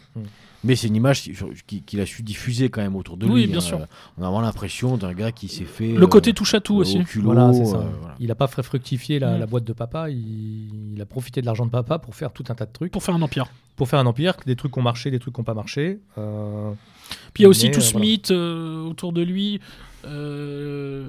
Mais c'est une image qui- qui- qu'il a su diffuser quand même autour de
Oui,
lui.
bien
hein.
sûr.
On a vraiment l'impression d'un gars qui s'est fait.
Le
euh,
côté touche à tout aussi.
au culot,
Voilà, c'est ça.
euh, voilà.
Il a pas fait fructifier la, la boîte de papa, il, il a profité de l'argent de papa pour faire tout un tas de trucs,
Pour faire un empire.
pour faire un empire, des trucs qui ont marché, des trucs qui n'ont pas marché. Euh,
Puis il y a aussi
Mais,
tout
euh,
ce
voilà.
mythe euh, autour de lui. euh,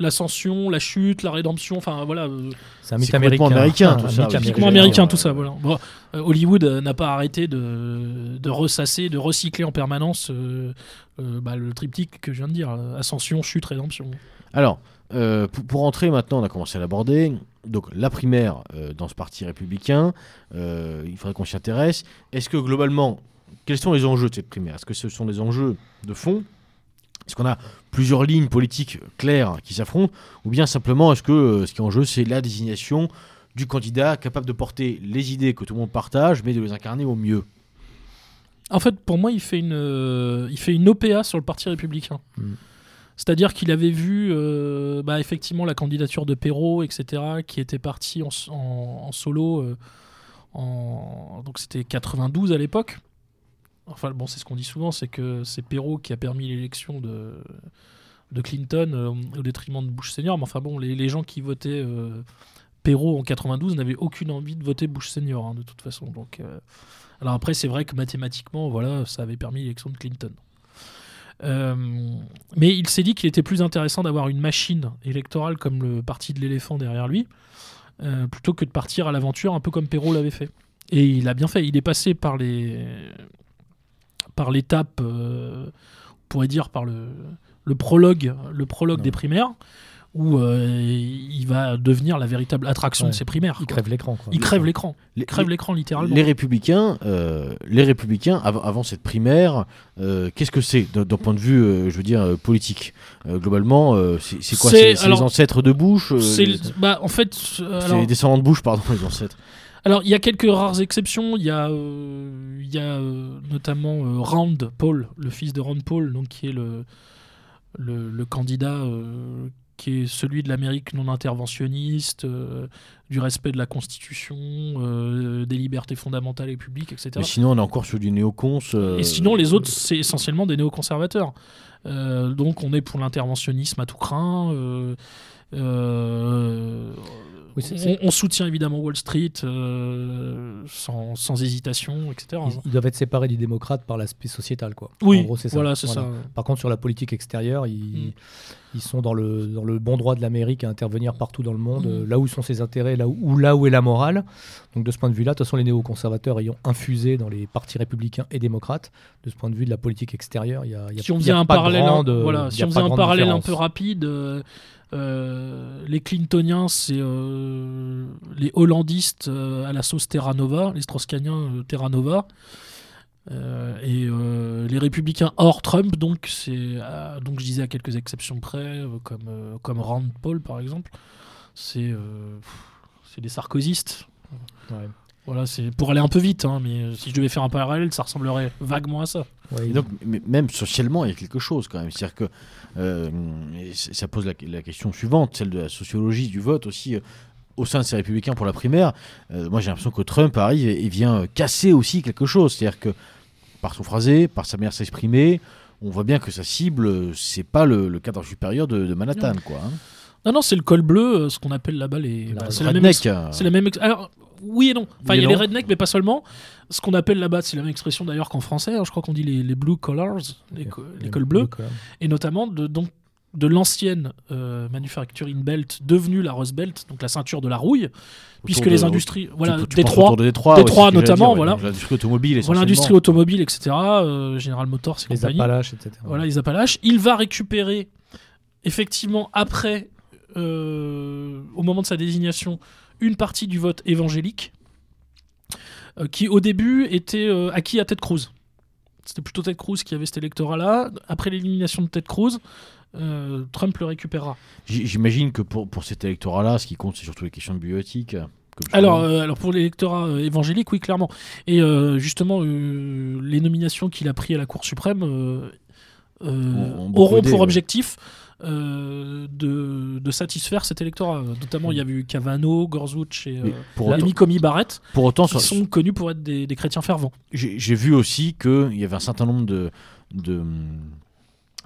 L'ascension, la chute, la rédemption, enfin voilà, euh,
c'est un
C'est
mythe américain.
américain, tout
un
ça,
mythe
oui.
typiquement
américain,
tout ça. Voilà. Bon, euh, Hollywood euh, n'a pas arrêté de, de ressasser, de recycler en permanence euh, euh, bah, le triptyque que je viens de dire ascension, chute, rédemption.
Alors, euh, pour, pour entrer maintenant, on a commencé à l'aborder. Donc, la primaire euh, dans ce parti républicain, euh, il faudrait qu'on s'y intéresse. Est-ce que globalement, quels sont les enjeux de cette primaire? Est-ce que ce sont des enjeux de fond Est-ce qu'on a plusieurs lignes politiques claires qui s'affrontent Ou bien simplement, est-ce que euh, ce qui est en jeu, c'est la désignation du candidat capable de porter les idées que tout le monde partage, mais de les incarner au mieux?
En fait, pour moi, il fait une, euh, il fait une OPA sur le Parti républicain.
Mm.
C'est-à-dire qu'il avait vu euh, bah, effectivement la candidature de Perrault, etc., qui était parti en, s- en- en solo. euh, en, donc c'était 92 à l'époque. Enfin, bon, c'est ce qu'on dit souvent, c'est que c'est Perrault qui a permis l'élection de, Clinton euh, au détriment de Bush senior. Mais enfin bon, les, gens qui votaient euh, Perrault en 92 n'avaient aucune envie de voter Bush senior, hein, de toute façon. Donc, euh, alors après, c'est vrai que mathématiquement, voilà, ça avait permis l'élection de Clinton. Mais il s'est dit qu'il était plus intéressant d'avoir une machine électorale comme le parti de l'éléphant derrière lui, plutôt que de partir à l'aventure un peu comme Perrault l'avait fait. Et il a bien fait. Il est passé par les par l'étape, euh, on pourrait dire par le, le prologue, le prologue
Non.
des primaires, où euh, il va devenir la véritable attraction
Ouais.
de ces primaires.
Il
quoi.
crève l'écran. quoi.
Il crève l'écran.
Les-
Il crève l'écran littéralement.
Les républicains, euh, les républicains av- avant cette primaire, euh, qu'est-ce que c'est d'un point de vue, euh, je veux dire, politique? Euh, Globalement, euh, c'est quoi?
C'est-
les ancêtres de Bush euh,
C'est
les-
le- bah, en fait, euh,
c'est
alors,
les descendants de Bush, pardon, [LAUGHS] les ancêtres.
Alors, il y a quelques rares exceptions. Il y a, euh, il y a euh, notamment euh, Rand Paul, le fils de Rand Paul, donc, qui est le, le, le candidat qui est celui de l'Amérique non interventionniste, du respect de la Constitution, des libertés fondamentales et publiques, etc.
Mais sinon, on est encore sur du néocons.
Et sinon, les autres, c'est essentiellement des néoconservateurs. Donc, on est pour l'interventionnisme à tout craint. Euh,
Oui,
on, soutient évidemment Wall Street euh, sans, sans hésitation, etc.
Ils, ils doivent être séparés du démocrate par l'aspect sociétal. Quoi.
Oui,
En gros, c'est ça.
voilà, c'est
Voilà.
ça.
Par contre, sur la politique extérieure, ils,
Mm.
Ils sont dans le, dans le bon droit de l'Amérique à intervenir partout dans le monde,
Mm.
euh, là où sont ses intérêts, là où, là où est la morale. Donc de ce point de vue-là, de toute façon, les néoconservateurs ayant infusé dans les partis républicains et démocrates, de ce point de vue de la politique extérieure, il y a, y a-
si on faisait
a
un parallèle,
grande-
un, voilà,
il y
si on faisait un parallèle un peu rapide, euh, euh, les Clintoniens, c'est euh, les Hollandistes euh, à la sauce Terra Nova, les Strauss-Kahniens euh, Terra Nova. Euh, et euh, les républicains hors Trump, donc c'est euh, donc je disais à quelques exceptions près, comme comme Rand Paul par exemple, c'est c'est des sarkozystes.
Ouais.
Voilà, c'est pour aller un peu vite, hein, mais si je devais faire un parallèle, ça ressemblerait vaguement à ça.
Ouais,
Et
ils-
donc, mais même socialement, il y a quelque chose quand même. C'est-à-dire que euh, ça pose la, la question suivante, celle de la sociologie du vote aussi. euh, au sein de ces républicains pour la primaire, euh, moi j'ai l'impression que Trump arrive et, et vient casser aussi quelque chose. C'est-à-dire que par son phrasé, par sa manière de s'exprimer, on voit bien que sa cible, c'est pas le, le cadre supérieur de, de Manhattan. Quoi, hein.
Non, non, c'est le col bleu, euh, ce qu'on appelle là-bas les. Bah, c'est la même ex-
euh,
C'est la même. ex- Alors, oui et non. Enfin,
Oui
il y a les
non.
rednecks, mais pas seulement. Ce qu'on appelle là-bas, c'est la même expression d'ailleurs qu'en français. hein, je crois qu'on dit les, les blue collars, les, co- les cols bleus, et notamment de, donc, de l'ancienne euh, manufacturing belt devenue la Rust Belt, donc la ceinture de la rouille, puisque les industries. Voilà, Détroit,
Détroit,
notamment,
dire,
voilà.
L'industrie automobile,
voilà,
essentiellement.
l'industrie automobile, etc. euh, General Motors et
Les
compagnie.
Appalaches, etc.
Voilà, les Appalaches. Il va récupérer, effectivement, après, euh, au moment de sa désignation, une partie du vote évangélique, euh, qui au début était euh, acquis à Ted Cruz. C'était plutôt Ted Cruz qui avait cet électorat-là. Après l'élimination de Ted Cruz, euh, Trump le récupérera.
J'imagine que pour, pour cet électorat-là, ce qui compte, c'est surtout les questions de bioéthique.
Alors, euh, alors pour l'électorat euh, évangélique, oui, clairement. Et justement, les nominations qu'il a prises à la Cour suprême, auront pour
ouais.
objectif euh, de, de satisfaire cet électorat. Notamment, il y a eu Cavano, Gorsuch et euh,
pour,
Comey Barrett,
pour autant,
qui sont connus pour être des, des chrétiens fervents.
j'ai j'ai vu aussi qu'il y avait un certain nombre de, de,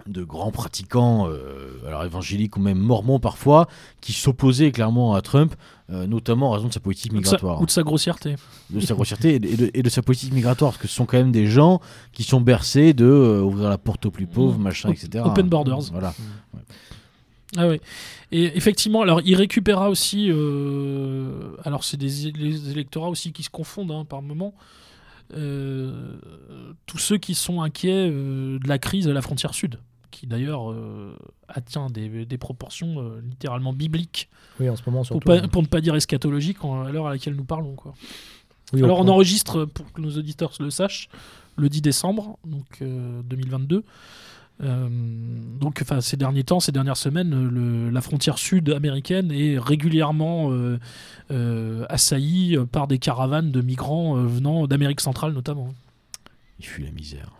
de grands pratiquants, euh, alors évangéliques ou même mormons parfois, qui s'opposaient clairement à Trump, euh, notamment en raison de sa politique
Ou de, sa,
migratoire.
ou de sa grossièreté.
de sa grossièreté et de, et de- et de sa politique migratoire, parce que ce sont quand même des gens qui sont bercés de euh, ouvrir la porte aux plus pauvres,
Mmh.
machin,
Op-
etc.
open borders.
Voilà.
Ah ouais. Et effectivement, alors il récupéra aussi. alors c'est des, les électorats aussi qui se confondent hein, par moment. Euh, tous ceux qui sont inquiets euh, de la crise à la frontière sud, qui d'ailleurs euh, atteint des, des proportions euh, littéralement bibliques,
Oui, en ce moment
pour, pas- pour ne pas dire eschatologiques en- à l'heure à laquelle nous parlons. Quoi.
Oui, au
Alors on
point-
enregistre, pour que nos auditeurs le sachent, le 10 décembre donc, euh, 2022. Euh, donc enfin, ces derniers temps, ces dernières semaines, euh, le- la frontière sud américaine est régulièrement euh, euh, assaillie euh, par des caravanes de migrants euh, venant d'Amérique centrale notamment.
Il fuit la misère.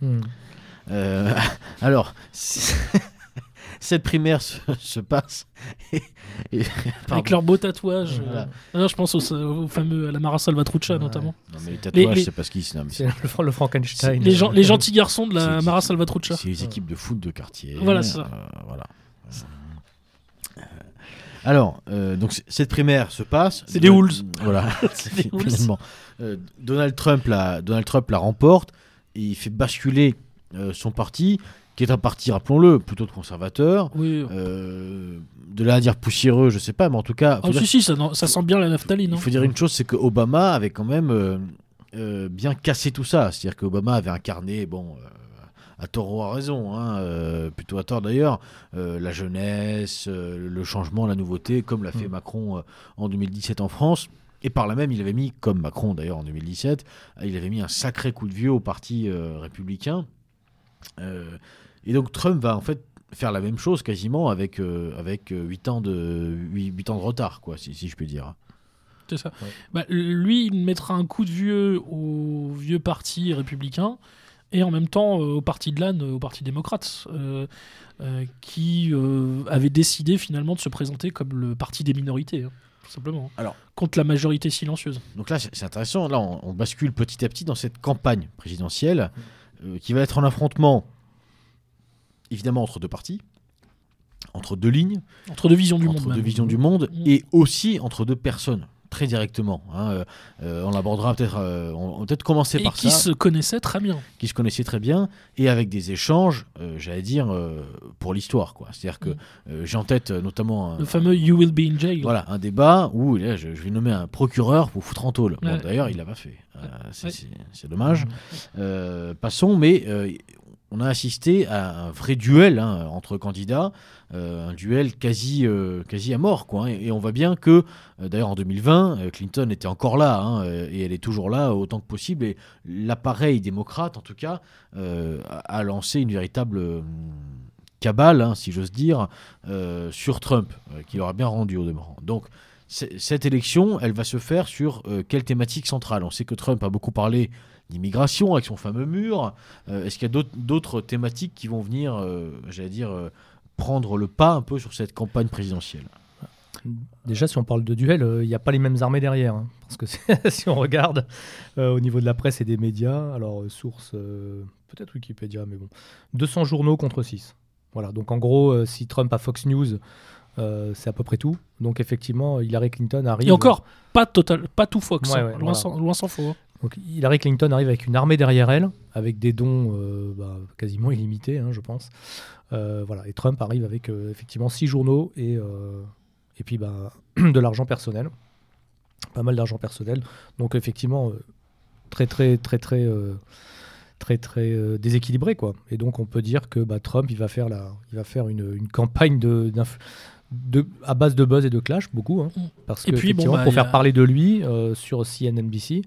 Hmm.
Euh, [LAUGHS] alors, [LAUGHS] cette primaire se, se passe. [LAUGHS] et- et- pardon.
Avec leurs beaux tatouages. euh, non, je pense au, au fameux à la Mara Salvatrucha
Ouais.
notamment.
Non, mais les tatouages,
les-
c'est parce qu'ils. mais
C'est le, le Frankenstein.
Les, gens, les gentils garçons de la Mara Salvatrucha.
C'est les équipes de foot de quartier.
Voilà, c'est ça.
Euh, voilà. Alors, euh, donc cette primaire se passe.
C'est des Wolves.
Voilà.
C'est des
euh, Donald Trump la Donald Trump la remporte et il fait basculer son parti, qui est un parti, rappelons-le, plutôt de conservateur.
Oui.
Euh, de là à dire poussiéreux, je sais pas, mais en tout cas,
Ah,
dire-
si, si, ça, ça sent bien la naphtaline.
il
hein.
faut dire une chose, c'est que Obama avait quand même euh, euh, bien cassé tout ça. C'est-à-dire qu'Obama avait incarné, bon, euh, à tort ou à raison, hein, euh, plutôt à tort d'ailleurs, euh, la jeunesse, euh, le changement, la nouveauté, comme l'a fait
Mm.
Macron euh, en 2017 en France. Et par là même, il avait mis, comme Macron d'ailleurs en 2017, euh, il avait mis un sacré coup de vieux au parti euh, républicain. Euh, et donc Trump va en fait faire la même chose quasiment avec, euh, avec 8, ans de, 8, ans de retard, quoi, si, si je puis dire.
C'est ça.
Ouais.
Bah, lui, il mettra un coup de vieux au vieux parti républicain et en même temps euh, au parti de l'âne, au parti démocrate, euh, euh, qui euh, avait décidé finalement de se présenter comme le parti des minorités, hein, tout simplement.
Alors-
contre la majorité silencieuse.
Donc là, c'est intéressant. Là, on, on bascule petit à petit dans cette campagne présidentielle euh, qui va être en affrontement, évidemment, entre deux partis, entre deux lignes,
Entre deux visions du
entre
monde.
deux
même.
visions du monde,
Mm.
et aussi entre deux personnes, très directement. hein. Euh, euh, on l'abordera peut-être, euh, on va peut-être commencer
Et
par
qui
ça,
se connaissaient très bien.
qui se connaissaient très bien, et avec des échanges, euh, j'allais dire, pour l'histoire. quoi. C'est-à-dire que
Mm.
j'ai en tête notamment un,
Le fameux You Will Be in Jail.
voilà, un débat où là, je, je vais nommer un procureur pour foutre en tôle. Bon. D'ailleurs, il l'a pas fait. C'est-
Ouais.
c'est c'est dommage. Euh, passons, mais on a assisté à un vrai duel hein, entre candidats, euh, un duel quasi, euh, quasi à mort. Quoi, hein. et, on voit bien que, euh, d'ailleurs en 2020, euh, Clinton était encore là, hein, et elle est toujours là autant que possible. Et l'appareil démocrate, en tout cas, a, lancé une véritable euh, cabale, si j'ose dire, sur Trump, qui l'aura bien rendu au demeurant. Donc, cette élection, elle va se faire sur quelle thématique centrale? On sait que Trump a beaucoup parlé d'immigration avec son fameux mur. Euh, Est-ce qu'il y a d'autres- thématiques qui vont venir, euh, j'allais dire, euh, prendre le pas un peu sur cette campagne présidentielle?
Déjà, si on parle de duel, euh, il n'y a pas les mêmes armées derrière. hein. parce que [LAUGHS] si on regarde euh, au niveau de la presse et des médias, alors euh, source, euh, peut-être Wikipédia, mais bon, 200 journaux contre 6. Voilà, donc en gros, euh, si Trump a Fox News, euh, c'est à peu près tout. Donc effectivement, Hillary Clinton arrive.
Et encore, pas, total, pas tout Fox.
Ouais,
hein.
ouais,
loin,
voilà.
sans, loin s'en faut.
Donc Hillary Clinton arrive avec une armée derrière elle, avec des dons euh, bah, quasiment [LAUGHS] illimités, hein, je pense. Euh, voilà, et Trump arrive avec euh, effectivement six journaux et, et puis bah, [CLEARS THROAT] de l'argent personnel, pas mal d'argent personnel. Donc effectivement très très très très très très euh, déséquilibré quoi. Et donc on peut dire que bah, Trump il va faire la, il va faire une, une campagne de, à base de buzz et de clash beaucoup, hein,
Mm.
parce
Et
que
puis, bon, bah,
pour
a-
faire parler de lui euh, sur CNNBC.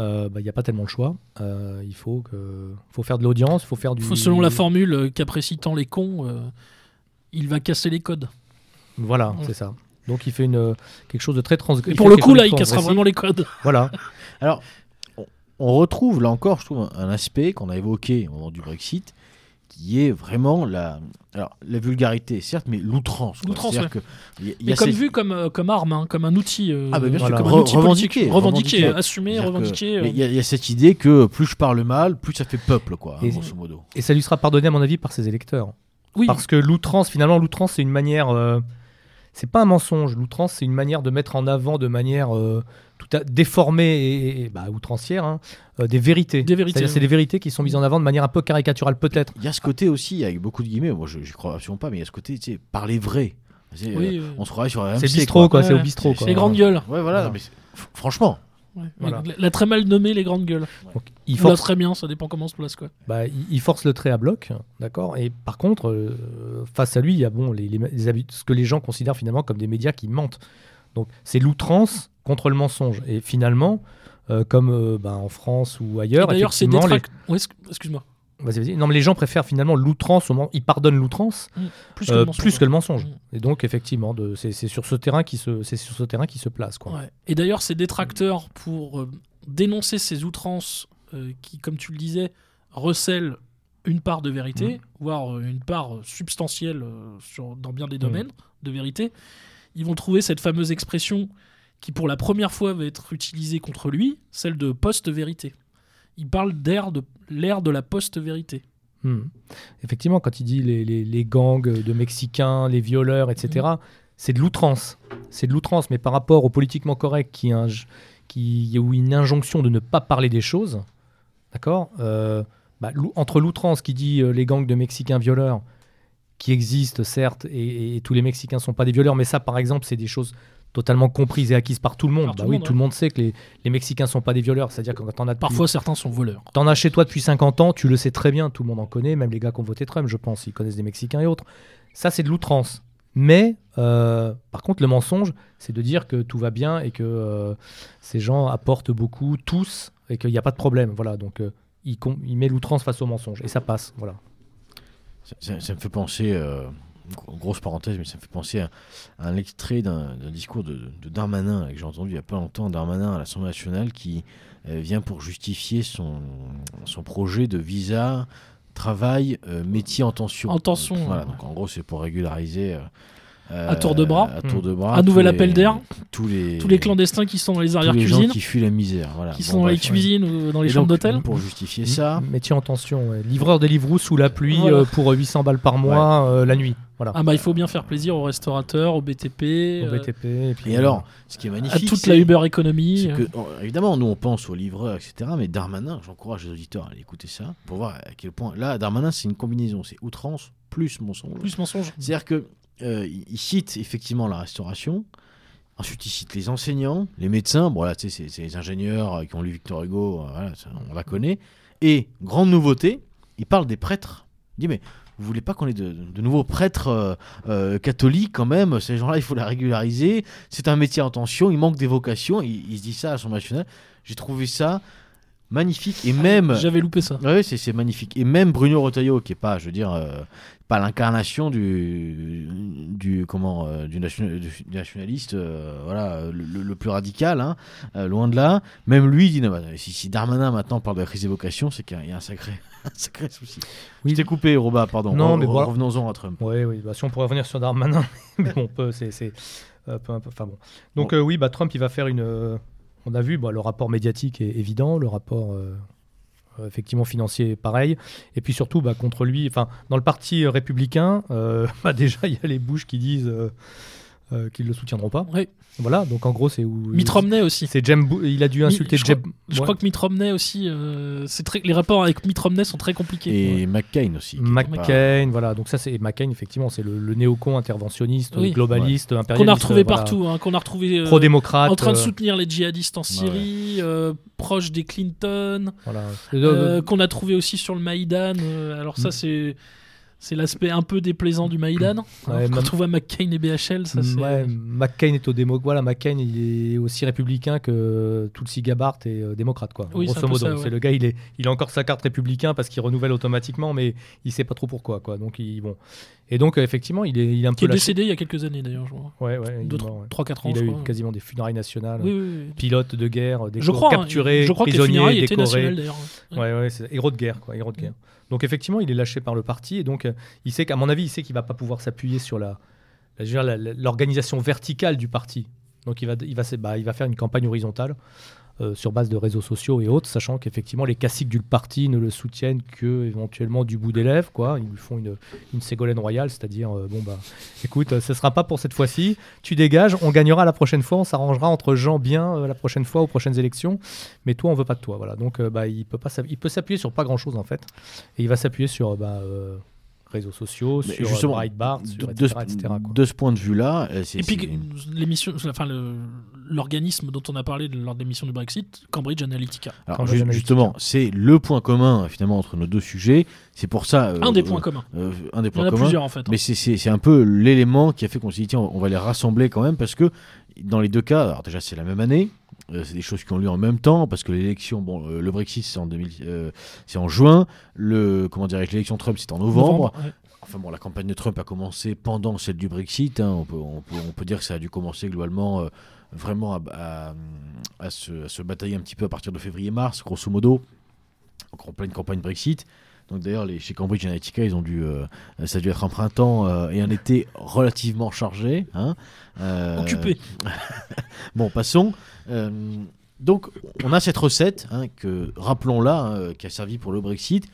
Euh, bah, Il n'y a pas tellement le choix. Euh, il faut, que, faut faire de l'audience, il faut faire du.
Faut- selon la formule euh, qu'apprécient tant les cons, euh, il va casser les codes.
Voilà,
Ouais.
c'est ça. Donc il fait une, quelque chose de très trans.
Et pour le coup, là, il cassera vraiment les codes. [LAUGHS]
Voilà.
Alors, on, retrouve là encore, je trouve, un aspect qu'on a évoqué au moment du Brexit, qui est vraiment la, alors, la vulgarité, certes, mais l'outrance.
L'outrance,
C'est-à-dire que il y a- il y
Mais
a
comme vu comme, euh, comme arme, hein, comme un outil. euh,
Ah, bah, bien sûr,
Voilà.
comme
re-
un outil
revendiqué,
revendiqué,
revendiqué.
assumé, revendiqué. euh.
Il y, a- il y a cette idée que plus je parle mal, plus ça fait peuple, quoi, hein,
Et-
grosso modo.
Et ça lui sera pardonné, à mon avis, par ses électeurs.
Oui,
Parce que l'outrance, finalement, l'outrance, c'est une manière. euh, c'est pas un mensonge. L'outrance, c'est une manière de mettre en avant de manière euh, tout à déformée et, et- bah, outrancière hein, euh, des vérités.
Des vérités,
C'est-à-dire, c'est des vérités qui sont mises en avant de manière un peu caricaturale, peut-être.
Il y a ce côté aussi, avec beaucoup de guillemets, moi je n'y crois absolument pas, mais il y a ce côté, tu sais, parler vrai.
Oui,
euh,
oui.
on se croirait sur.
C'est bistrot, quoi.
Ouais,
C'est au bistrot,
C'est-
les grandes gueules.
Ouais, voilà, mais franchement,
Ouais.
Voilà.
La, la très mal nommée les grandes gueules.
Donc, il
Ou la
force
très bien, ça dépend comment on se place. Quoi.
bah, il, il force le trait à bloc, d'accord Et par contre, euh, face à lui, il y a bon, les, les- les habit- ce que les gens considèrent finalement comme des médias qui mentent. Donc c'est l'outrance contre le mensonge. Et finalement, euh, comme euh, bah, en France ou ailleurs,
D'ailleurs, c'est
effectivement, les-
détract... Ouais, exc- excuse-moi.
Vas-y, vas-y. Non, mais les gens préfèrent finalement l'outrance, au moment- ils pardonnent l'outrance
Plus que
euh,
le mensonge.
plus que le mensonge.
Mm.
Et donc effectivement, de- c'est sur ce terrain qui se, c'est sur ce terrain qui se place, quoi.
Ouais. Et d'ailleurs, ces détracteurs, pour euh, dénoncer ces outrances qui, comme tu le disais, recèlent une part de vérité,
Mm.
voire une part substantielle sur, dans bien des domaines de vérité, ils vont trouver cette fameuse expression qui, pour la première fois, va être utilisée contre lui, celle de post-vérité. Il parle d'ère de l'ère de la post-vérité.
Hmm. Effectivement, quand il dit les, les- les gangs de Mexicains, les violeurs, etc., c'est de l'outrance. C'est de l'outrance, mais par rapport au politiquement correct qui, inj- qui ou une injonction de ne pas parler des choses, d'accord Euh, bah, Entre l'outrance qui dit euh, les gangs de Mexicains violeurs, qui existent certes, et, et tous les Mexicains sont pas des violeurs, mais ça, par exemple, c'est des choses totalement comprises et acquises par tout le monde.
Par tout
bah
le
oui,
monde,
tout le monde sait que les, les Mexicains sont pas des violeurs. C'est-à-dire que quand on a depuis-
Parfois, certains sont voleurs.
T'en as chez toi depuis 50 ans, tu le sais très bien, tout le monde en connaît, même les gars qui ont voté Trump, je pense, ils connaissent des Mexicains et autres. Ça, c'est de l'outrance. Mais, euh, par contre, le mensonge, c'est de dire que tout va bien et que euh, ces gens apportent beaucoup, tous, et qu'il n'y a pas de problème. Voilà, donc euh, il, il met l'outrance face au mensonge, et ça passe. Voilà.
ça, ça- ça me fait penser, euh, grosse parenthèse, mais ça me fait penser à, à un extrait d'un discours de, de Darmanin que j'ai entendu il n'y a pas longtemps, Darmanin à l'Assemblée nationale, qui euh, vient pour justifier son, son projet de visa travail euh, métier en tension.
En tension,
voilà, donc en gros c'est pour régulariser. Euh,
À tour de bras.
À tour de bras.
Un nouvel
les-
appel d'air.
Tous les,
Tous les clandestins qui sont dans les
tous les gens
arrière-cuisines,
qui fuient la misère. Voilà.
qui
Bon,
sont dans les cuisines ou dans les
Et
chambres d'hôtel.
Pour justifier ça,
Métier en tension, ouais. livreur de Deliveroo sous la pluie
Voilà.
euh, pour 800 balles par mois euh, la nuit. Voilà.
Ah bah il faut bien faire plaisir aux restaurateurs, aux BTP,
Au
euh,
BTP. Et, puis,
et alors, ce qui est magnifique,
à toute la Uber économie.
Que, évidemment, nous on pense aux livreurs, etc. Mais Darmanin, j'encourage les auditeurs à aller écouter ça pour voir à quel point. Là, Darmanin, c'est une combinaison. C'est outrance plus mensonge.
Plus mensonge.
C'est-à-dire que euh, il cite effectivement la restauration. Ensuite, il cite les enseignants, les médecins. Bon, là, tu sais, c'est- les ingénieurs euh, qui ont lu Victor Hugo. euh, voilà, ça, on la connaît. Et grande nouveauté, il parle des prêtres. Il dit mais vous voulez pas qu'on ait de, de nouveaux prêtres euh, euh, catholiques quand même? Ces gens-là, il faut la régulariser. C'est un métier en tension. Il manque des vocations. Il, il se dit ça à son national. J'ai trouvé ça magnifique et même.
J'avais loupé ça.
Oui, c'est c'est magnifique. Et même Bruno Retailleau, qui est pas, je veux dire, euh, pas l'incarnation du, du comment, euh, du, nation- du nationaliste, euh, voilà, le, le- le plus radical, hein, euh, loin de là. Même lui dit, non, bah, si, si Darmanin maintenant parle de la crise des vocations, c'est qu'il y a- il y a un sacré, [LAUGHS] un sacré souci.
Oui.
Je t'ai coupé, Roba, pardon.
Non,
Re-
mais
re-
voilà.
revenons-en à Trump.
Oui, oui. Bah, si on pourrait revenir sur Darmanin, [LAUGHS] mais bon, on peut, c'est, c'est, peu importe. Enfin bon. Donc
Bon.
oui, bah, Trump, il va faire une. on a vu, bah, le rapport médiatique est évident, le rapport effectivement financier pareil, et puis surtout, bah, contre lui, enfin, dans le parti euh, républicain, euh, [LAUGHS] bah, déjà, il y a les Bush qui disent euh, euh, qu'ils le soutiendront pas.
Oui.
Voilà. Donc en gros, c'est où.
Mitt Romney aussi.
C'est Il a dû insulter
je
Jeb.
Je
ouais.
crois que Mitt Romney aussi, euh, c'est très, les rapports avec Mitt Romney sont très compliqués.
Et McCain aussi.
McCain, voilà. Donc ça, c'est McCain, effectivement, c'est le, le néocon interventionniste,
Oui.
globaliste, impérialiste.
Qu'on a retrouvé
voilà.
partout, hein, qu'on a retrouvé euh,
Pro-démocrate.
en train de
euh,
soutenir les djihadistes en Syrie, euh, proche des Clinton,
Voilà.
euh, qu'on a trouvé aussi sur le Maïdan. euh, alors ça,
Mm.
c'est c'est l'aspect un peu déplaisant du Maïdan.
Ouais,
quand on voit McCain et BHL, ça c'est...
Ouais, McCain est au démo. Voilà, McCain il est aussi républicain que Tulsi Gabbard est euh, démocrate quoi.
Oui,
Grosso modo,
ouais.
c'est le gars, il est, il a encore sa carte républicain parce qu'il renouvelle automatiquement, mais il sait pas trop pourquoi quoi. Donc il bon. Et donc euh, effectivement, il est, il est un
Qui
peu
est
lâché.
décédé il y a quelques années d'ailleurs, je crois.
Ouais, ouais. est mort, ouais.
3-4 ans,
Il a eu quasiment des funérailles nationales.
Oui, oui.
Pilote de guerre, déco-
Je crois, hein,
capturé,
je crois
prisonnier, décoré.
Ouais.
Héros de guerre, quoi, héros de guerre. Donc effectivement, il est lâché par le parti et donc euh, il sait qu'à mon avis, il sait qu'il va pas pouvoir s'appuyer sur l'organisation verticale du parti. Donc il va, il va, bah, il va faire une campagne horizontale euh, sur base de réseaux sociaux et autres, sachant qu'effectivement les classiques du parti ne le soutiennent que éventuellement du bout des lèvres, quoi. Ils lui font une, une Ségolène royale, c'est-à-dire euh, bon bah, écoute, euh, ce sera pas pour cette fois-ci. Tu dégages, on gagnera la prochaine fois, on s'arrangera entre gens bien la prochaine fois aux prochaines élections, mais toi on veut pas de toi, voilà. Donc bah, il peut pas, il peut s'appuyer sur pas grand-chose en fait, et il va s'appuyer sur bah, réseaux sociaux,
Mais
sur
justement,
justement, Breitbart, sur
de,
etc.,
ce-
etc., quoi.
de ce point de vue-là, euh, c'est
Et puis l'émission, enfin le- l'organisme dont on a parlé lors de l'émission du Brexit, Cambridge Analytica.
alors,
Cambridge
ju-
Analytica.
justement, c'est le point commun finalement entre nos deux sujets. C'est pour ça euh,
Un des
euh,
points communs.
euh, un des
Il y en
points
a
communs.
plusieurs en fait. hein.
Mais c'est- c'est c'est un peu l'élément qui a fait qu'on s'est dit, tiens, on va les rassembler quand même, parce que dans les deux cas, alors déjà c'est la même année, euh, c'est des choses qui ont lieu en même temps, parce que l'élection, bon, euh, le Brexit c'est en, 2000, euh, c'est en juin, le, comment dirais-je, l'élection Trump c'est en novembre.
ouais.
Enfin bon, la campagne de Trump a commencé pendant celle du Brexit, hein, on, peut, on, peut, on peut dire que ça a dû commencer globalement euh, vraiment à, à- à se, à se batailler un petit peu à partir de février-mars, grosso modo, en pleine campagne Brexit. Donc d'ailleurs, les- chez Cambridge Analytica, ils ont dû, euh, ça a dû être un printemps euh, et un été relativement chargé. Hein, euh,
Occupé. [LAUGHS]
Bon, passons. Donc, on a cette recette, hein, que, rappelons-la, hein, qui a servi pour le Brexit,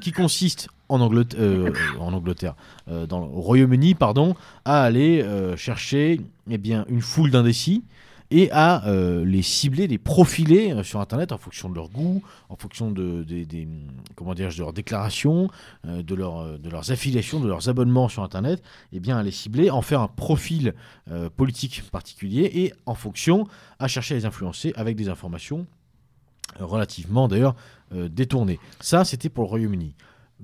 qui consiste en Angleterre, en Angleterre dans, au Royaume-Uni, pardon, à aller chercher eh bien, une foule d'indécis et à euh, les cibler, les profiler euh, sur Internet en fonction de leur goût, en fonction de, comment de leurs déclarations, euh, de, leur, de leurs affiliations, de leurs abonnements sur Internet, et bien à les cibler, en faire un profil politique particulier et en fonction à chercher à les influencer avec des informations relativement d'ailleurs détournées. Ça, c'était pour le Royaume-Uni.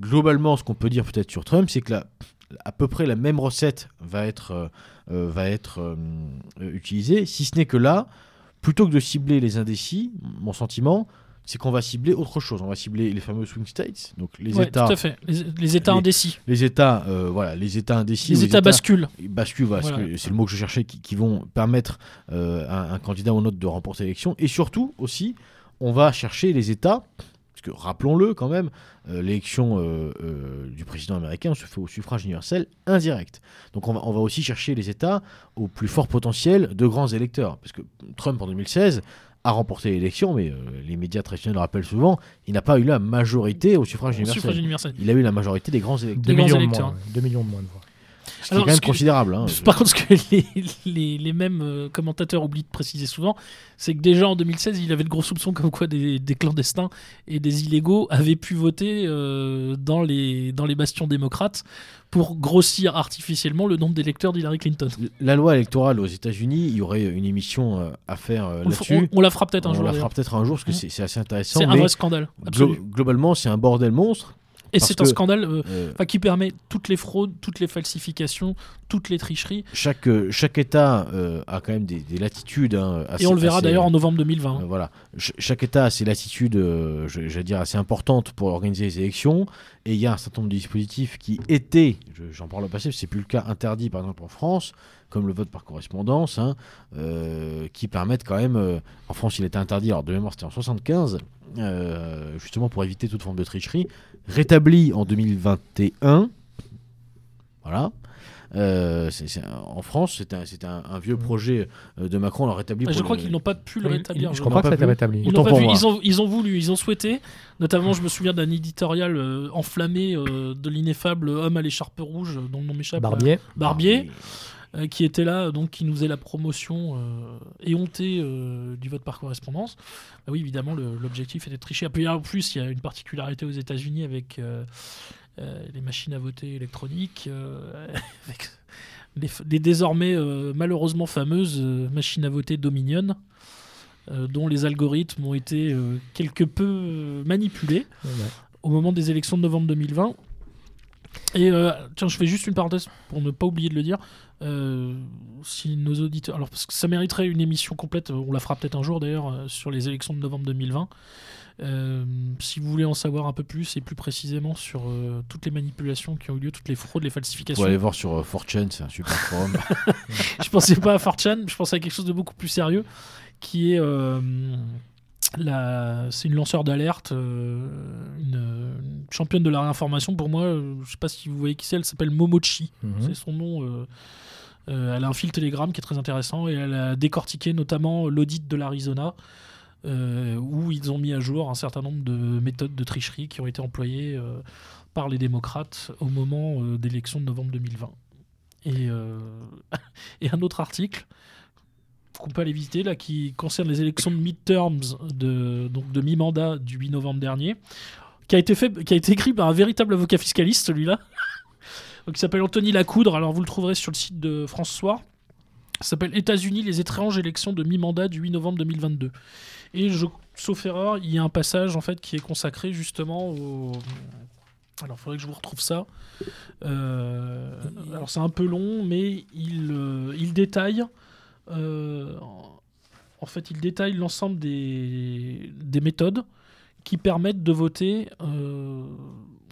Globalement, ce qu'on peut dire peut-être sur Trump, c'est que la- à peu près la même recette va être, va être euh, euh, utilisée, si ce n'est que là, plutôt que de cibler les indécis, mon sentiment, c'est qu'on va cibler autre chose. On va cibler les fameux swing states, donc les
Ouais,
États,
tout à fait. Les, les États
les-
indécis.
les États, euh, voilà, les États indécis,
Les États basculent.
basculent, voilà,
Voilà.
c'est le mot que je cherchais, qui, qui vont permettre euh, à un candidat ou un autre de remporter l'élection. Et surtout aussi, on va chercher les États, rappelons-le quand même, euh, l'élection euh, euh, du président américain se fait au suffrage universel indirect. Donc on va, on va aussi chercher les États au plus fort potentiel de grands électeurs. Parce que Trump en 2016 a remporté l'élection, mais euh, les médias traditionnels le rappellent souvent, il n'a pas eu la majorité au suffrage
Au
universel.
suffrage universel.
Il a eu la majorité des grands électeurs.
2
grands
millions, de
électeurs.
moins, ouais. 2 millions de moins de voix.
Ce qui
Alors,
est quand même considérable. hein. [LAUGHS]
Par contre, ce que les, les- les mêmes euh, commentateurs oublient de préciser souvent, c'est que déjà en 2016, il avait de gros soupçons comme quoi des, des clandestins et des illégaux avaient pu voter euh, dans, les, dans les bastions démocrates pour grossir artificiellement le nombre d'électeurs d'Hillary Clinton.
La loi électorale aux États-Unis, il y aurait une émission euh, à faire
On,
là-dessus.
on- on la fera peut-être un
On
jour.
la
d'ailleurs.
fera peut-être un jour parce que
Mm.
c'est c'est assez intéressant.
C'est un vrai scandale.
glo- globalement, c'est un bordel monstre.
Et c'est un
que-
scandale euh,
Euh,
qui permet toutes les fraudes, toutes les falsifications, toutes les tricheries.
chaque, euh, chaque État euh, a quand même des, des latitudes. hein, assez-
et on le verra d'ailleurs en novembre 2020.
Euh, voilà. Ch- chaque État a ses latitudes, j'allais dire, assez importantes pour organiser les élections. Et il y a un certain nombre de dispositifs qui étaient, je- j'en parle au passé, c'est plus le cas interdit par exemple en France, comme le vote par correspondance, hein, euh, qui permettent quand même. euh, en France, il était interdit, alors de mémoire, c'était en 75, euh, justement pour éviter toute forme de tricherie. Rétabli en 2021. Voilà. Euh, c'est- c'est un- en France, c'était un, un- un vieux projet euh, de Macron, on l'a rétabli.
Ah, je crois
le-
qu'ils n'ont pas pu le rétablir.
je
je
crois pas que ça a été rétabli.
Ils
pour moi.
ont, ils ont voulu, ils ont souhaité. Notamment, je me souviens d'un éditorial euh, enflammé euh, de l'ineffable homme à l'écharpe rouge, dont le nom m'échappe.
Barbier.
Barbier, euh, qui était là, donc qui nous faisait la promotion euh, éhontée euh, du vote par correspondance. Bah oui, évidemment, l'objectif était de tricher. Puis, en plus, il y a une particularité aux États-Unis avec euh, euh, les machines à voter électroniques, euh, [LAUGHS] avec les, les désormais euh, malheureusement fameuses euh, machines à voter Dominion. euh, dont les algorithmes ont été euh, quelque peu euh, manipulés
Ouais.
au moment des élections de novembre 2020. Et euh, tiens, je fais juste une parenthèse pour ne pas oublier de le dire. Euh, si nos auditeurs, alors parce que ça mériterait une émission complète, on la fera peut-être un jour d'ailleurs euh, sur les élections de novembre 2020. Euh, si vous voulez en savoir un peu plus et plus précisément sur toutes les manipulations qui ont eu lieu, toutes les fraudes, les falsifications,
aller voir sur euh, 4chan, c'est un super forum. [LAUGHS]
je pensais pas à 4chan, je pensais à quelque chose de beaucoup plus sérieux qui est c'est une lanceur d'alerte, euh, une, une championne de la réinformation. Pour moi, euh, je sais pas si vous voyez qui c'est, elle s'appelle Momochi.
Mhm.
C'est son nom. euh, elle a un fil Telegram qui est très intéressant et elle a décortiqué notamment l'audit de l'Arizona où ils ont mis à jour un certain nombre de méthodes de tricherie qui ont été employées par les démocrates au moment d'élection de novembre 2020. Et, euh, [LAUGHS] et un autre article qu'on peut aller visiter là qui concerne les élections de midterms de, donc de mi-mandat du 8 novembre dernier qui a été fait qui a été écrit par un véritable avocat fiscaliste celui-là [LAUGHS] il s'appelle Anthony Lacoudre. Alors, vous le trouverez sur le site de France Soir. S'appelle États-Unis, les étranges élections de mi-mandat du 8 novembre 2022. Et sauf erreur, il y a un passage en fait qui est consacré justement au. Alors, il faudrait que je vous retrouve ça. Euh, alors, c'est un peu long, mais il, euh, il détaille. Euh, en fait, il détaille l'ensemble des, des méthodes qui permettent de voter. euh,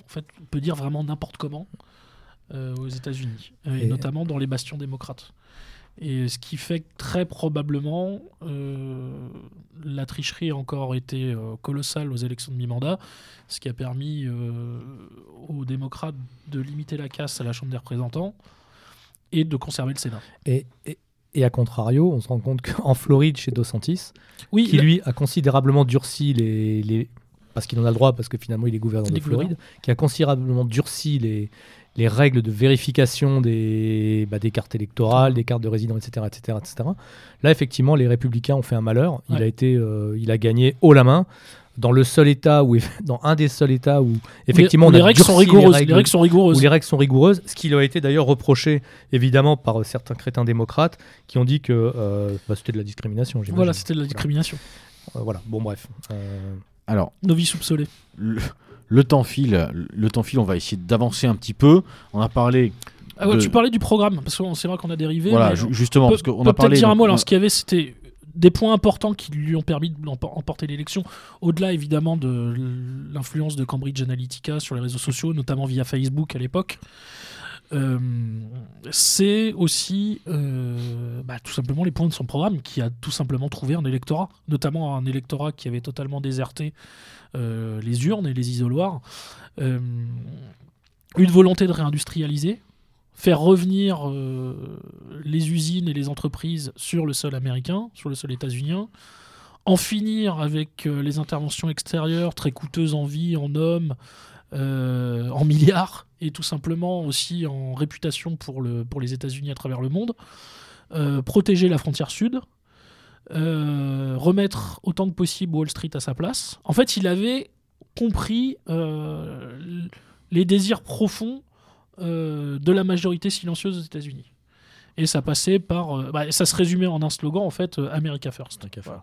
en fait, on peut dire vraiment n'importe comment euh, aux États-Unis, et
Et-
notamment dans les bastions démocrates. Et ce qui fait que très probablement euh, la tricherie a encore été euh, colossale aux élections de mi-mandat, ce qui a permis euh, aux démocrates de limiter la casse à la Chambre des représentants et de conserver le Sénat.
Et, et, et à contrario, on se rend compte qu'en Floride, chez
Oui,
qui lui a considérablement durci les, les- parce qu'il en a le droit, parce que finalement il est gouverneur de. Floride, qui a considérablement durci les, les règles de vérification des, bah, des cartes électorales, des cartes de résident, etc., etc., etc. Là, effectivement, les républicains ont fait un malheur. Il a été, euh, il a gagné haut la main dans le seul État où, [LAUGHS] dans un des seuls États où effectivement on
les règles sont rigoureuses.
règles
Les règles sont rigoureuses.
où les règles sont rigoureuses, ce qui lui a été d'ailleurs reproché évidemment par euh, certains crétins démocrates qui ont dit que euh, bah, c'était de la discrimination.
Voilà, c'était de la discrimination.
Euh, voilà, bon bref. Euh,
Alors,
Nos vies soupçonnées.
le, le temps file, le temps file, on va essayer d'avancer un petit peu. On a parlé,
Ah ouais,
De-
tu parlais du programme, parce que c'est vrai qu'on a dérivé.
voilà,
mais
ju- justement,
on peut,
parce qu'on a parlé.
peut-être dire un mot. Alors, ce qu'il y avait, c'était des points importants qui lui ont permis d'emporter l'élection, au-delà évidemment de l'influence de Cambridge Analytica sur les réseaux sociaux, notamment via Facebook à l'époque. Euh, c'est aussi euh, bah, tout simplement les points de son programme qui a tout simplement trouvé un électorat, notamment un électorat qui avait totalement déserté euh, les urnes et les isoloirs. Une volonté de réindustrialiser, faire revenir euh, les usines et les entreprises sur le sol américain, sur le sol états-unien, en finir avec euh, les interventions extérieures très coûteuses en vie, en hommes, euh, en milliards, et tout simplement aussi en réputation pour, le, pour les États-Unis à travers le monde, protéger la frontière sud, remettre autant que possible Wall Street à sa place. En fait, il avait compris les désirs profonds euh, de la majorité silencieuse aux États-Unis. Et ça passait par. euh, bah, ça se résumait en un slogan, en fait, euh, America First. Voilà.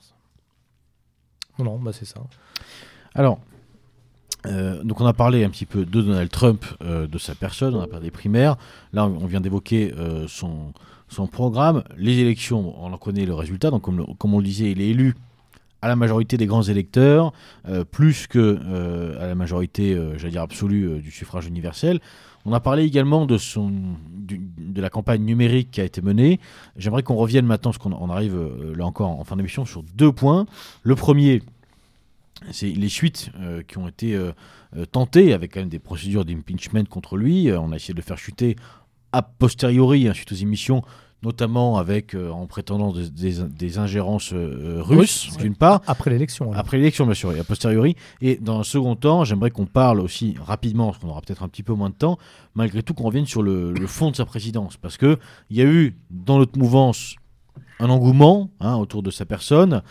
Non, non, bah c'est ça.
Alors, euh, donc on a parlé un petit peu de Donald Trump, euh, de sa personne, on a parlé des primaires. Là, on vient d'évoquer euh, son, son programme. Les élections, on en connaît le résultat. Donc, comme, le- comme on le disait, il est élu à la majorité des grands électeurs, euh, plus que euh, à la majorité, euh, j'allais dire absolue, euh, du suffrage universel. On a parlé également de, la campagne numérique qui a été menée. J'aimerais qu'on revienne maintenant, parce qu'on on arrive euh, là encore en fin d'émission, sur deux points. Le premier, c'est les suites euh, qui ont été euh, tentées, avec quand même des procédures d'impeachment contre lui. On a essayé de le faire chuter a posteriori, hein, suite aux émissions, notamment avec, euh, en prétendant des, des- des ingérences euh, russes, d'une part.
Après l'élection.
Après l'élection, bien sûr, et a posteriori. Et dans un second temps, j'aimerais qu'on parle aussi rapidement, parce qu'on aura peut-être un petit peu moins de temps, malgré tout qu'on revienne sur le, le fond de sa présidence. Parce qu'il y a eu, dans notre mouvance, un engouement hein, autour de sa personne.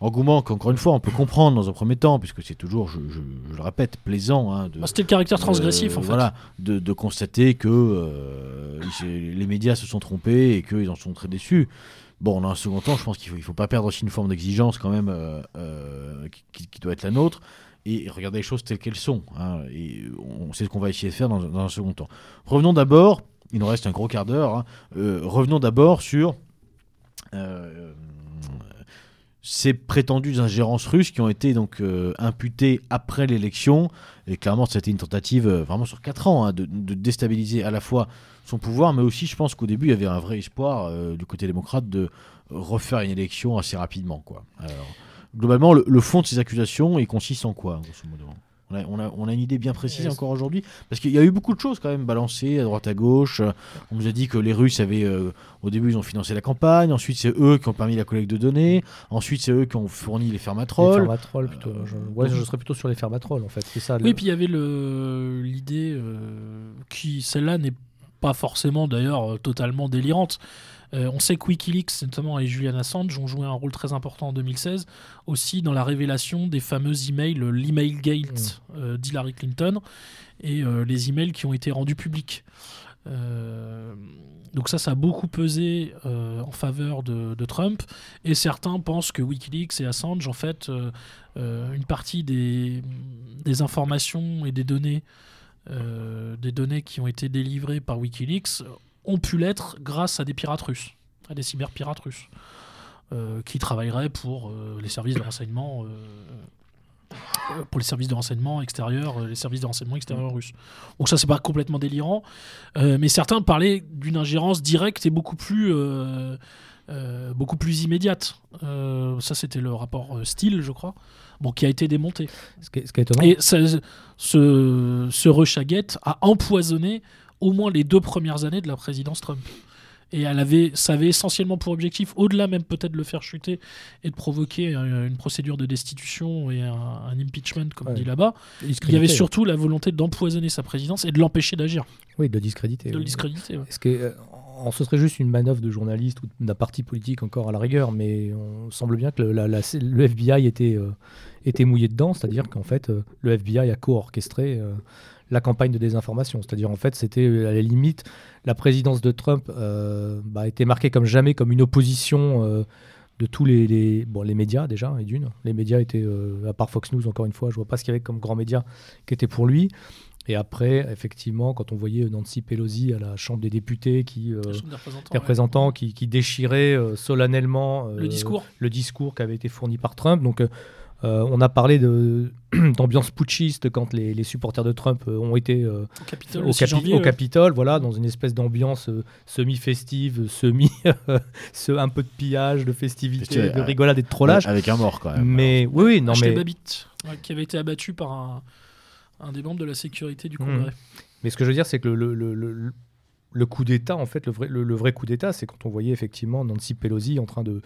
Engouement qu'encore une fois, on peut comprendre dans un premier temps, puisque c'est toujours, je, je- je le répète, plaisant hein, de,
Bah, C'était le caractère transgressif,
euh,
en fait.
Voilà, de, de constater que euh, les médias se sont trompés et qu'ils en sont très déçus. Bon, dans un second temps, je pense qu'il ne faut, pas perdre aussi une forme d'exigence quand même euh, euh, qui, qui doit être la nôtre et regarder les choses telles qu'elles sont. hein. et on sait ce qu'on va essayer de faire dans, dans un second temps. Revenons d'abord, il nous reste un gros quart d'heure, hein, revenons d'abord sur ces prétendues ingérences russes qui ont été donc euh, imputées après l'élection. Et clairement, c'était une tentative euh, vraiment sur 4 ans hein, de, déstabiliser à la fois son pouvoir, mais aussi, je pense qu'au début, il y avait un vrai espoir euh, du côté démocrate de refaire une élection assez rapidement. Quoi. Globalement, le, le fond de ces accusations, il consiste en quoi, grosso modo? On a, on, a, on a une idée bien précise encore aujourd'hui Parce qu'il y a eu beaucoup de choses quand même balancées à droite à gauche. Euh, On nous a dit que les Russes avaient, euh, au début, ils ont financé la campagne. Ensuite, c'est eux qui ont permis la collecte de données. Ensuite, c'est eux qui ont fourni les
Les
fermatrolls.
fermatrolls, plutôt. Je, ouais, je serais plutôt sur les fermatrolls, en fait. C'est ça. le-
Oui, puis il y avait l'idée euh, qui, celle-là, n'est pas forcément d'ailleurs euh, totalement délirante. Euh, on sait que Wikileaks, notamment et Julian Assange, ont joué un rôle très important en 2016, aussi dans la révélation des fameux emails, euh, l'email gate euh, d'Hillary Clinton, et les emails qui ont été rendus publics. Euh, donc ça, ça a beaucoup pesé euh, en faveur de, de Trump, et certains pensent que Wikileaks et Assange, en fait, euh, une partie des, des informations et des données, des données qui ont été délivrées par Wikileaks ont pu l'être grâce à des pirates russes, à des cyberpirates russes, euh, qui travailleraient pour euh, les services de renseignement. euh, pour les services de renseignement extérieurs, les services de renseignement extérieurs russes. Donc ça, c'est pas complètement délirant, mais certains parlaient d'une ingérence directe et beaucoup plus, euh, beaucoup plus immédiate. Euh, ça, c'était le rapport euh, Steele, je crois, bon, qui a été démonté.
Ce qui est, ce qui est étonnant.
Et ce, ce a empoisonné au moins les deux premières années de la présidence Trump. Et elle avait, ça avait essentiellement pour objectif, au-delà même peut-être de le faire chuter et de provoquer une procédure de destitution et un, un impeachment, comme on dit là-bas, il y avait surtout la volonté d'empoisonner sa présidence et de l'empêcher d'agir,
Oui, de discréditer.
de le discréditer. ouais.
Ce qui est, euh, ce serait juste une manœuvre de journaliste ou d'un parti politique encore à la rigueur, mais on semble bien que le, la- la- le FBI était, euh, était mouillé dedans, c'est-à-dire qu'en fait, euh, le FBI a co-orchestré la campagne de désinformation. C'est-à-dire, en fait, c'était euh, à la limite, la présidence de Trump euh, bah, était marquée comme jamais comme une opposition euh, de tous les, les- bon, les médias déjà, et d'une. Les médias étaient, euh, à part Fox News, encore une fois, je vois pas ce qu'il y avait comme grands médias qui étaient pour lui. Et après, effectivement, quand on voyait Nancy Pelosi à la Chambre des députés qui, euh,
des représentants, ouais.
qui, qui déchirait euh, solennellement euh,
Le discours.
le discours qui avait été fourni par Trump. Donc, euh, on a parlé de- [CLEARS THROAT] d'ambiance putschiste quand les, les supporters de Trump euh, ont été euh,
Au Capitole,
au,
le 6
Capi-
janvier,
au
ouais.
Capitole, voilà, dans une espèce d'ambiance euh, semi-festive, semi, [LAUGHS] ce- un peu de pillage, de festivité, de rigolade et de trollage.
Avec un mort quand même.
mais oui, oui, non, mais,
Babbitt, ouais, qui avait été abattu par un, un des membres de la sécurité du Congrès.
mais ce que je veux dire, c'est que le, le- le- le- le coup d'État, en fait, le vrai, le, le vrai coup d'État, c'est quand on voyait effectivement Nancy Pelosi en train de,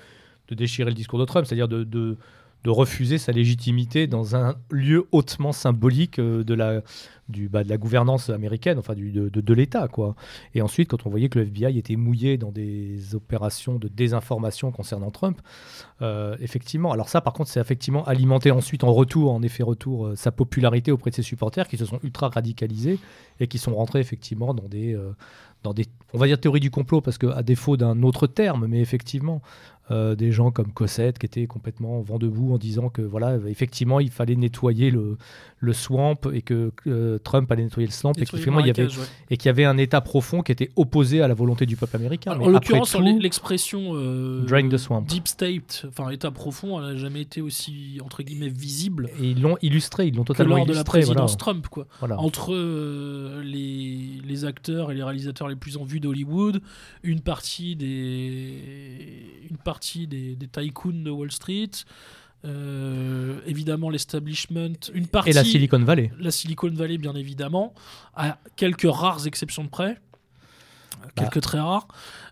de déchirer le discours de Trump, c'est-à-dire de, de, de refuser sa légitimité dans un lieu hautement symbolique euh, de la, du, bah, de la gouvernance américaine, enfin du, de, de, l'État. quoi. Et ensuite, quand on voyait que le FBI était mouillé dans des opérations de désinformation concernant Trump, euh, effectivement, alors ça par contre, c'est effectivement alimenté ensuite en retour, en effet retour, euh, sa popularité auprès de ses supporters qui se sont ultra radicalisés et qui sont rentrés effectivement dans des, dans des, on va dire théories du complot, parce que à défaut d'un autre terme, mais effectivement, euh, des gens comme Cossette qui étaient complètement vent debout en disant que voilà, effectivement, il fallait nettoyer le, le swamp et que euh, Trump allait nettoyer le swamp et
Nettoyer
qu'effectivement, il y avait
ouais.
et qu'il y avait un État profond qui était opposé à la volonté du peuple américain.
Alors,
Mais
en l'occurrence, l'expression euh,
Drain the swamp.
deep state, enfin état profond, elle n'a jamais été aussi entre guillemets visible
Et ils l'ont illustré, ils l'ont
que
totalement
lors de la
illustré.
présidence
voilà.
Trump, quoi.
Voilà.
Entre euh, les, les acteurs et les réalisateurs les plus en vue d'Hollywood, une partie des une partie des, des tycoons de Wall Street, euh, évidemment l'establishment, une partie
Et la Silicon Valley.
la Silicon Valley, bien évidemment, à quelques rares exceptions de près, quelques très rares,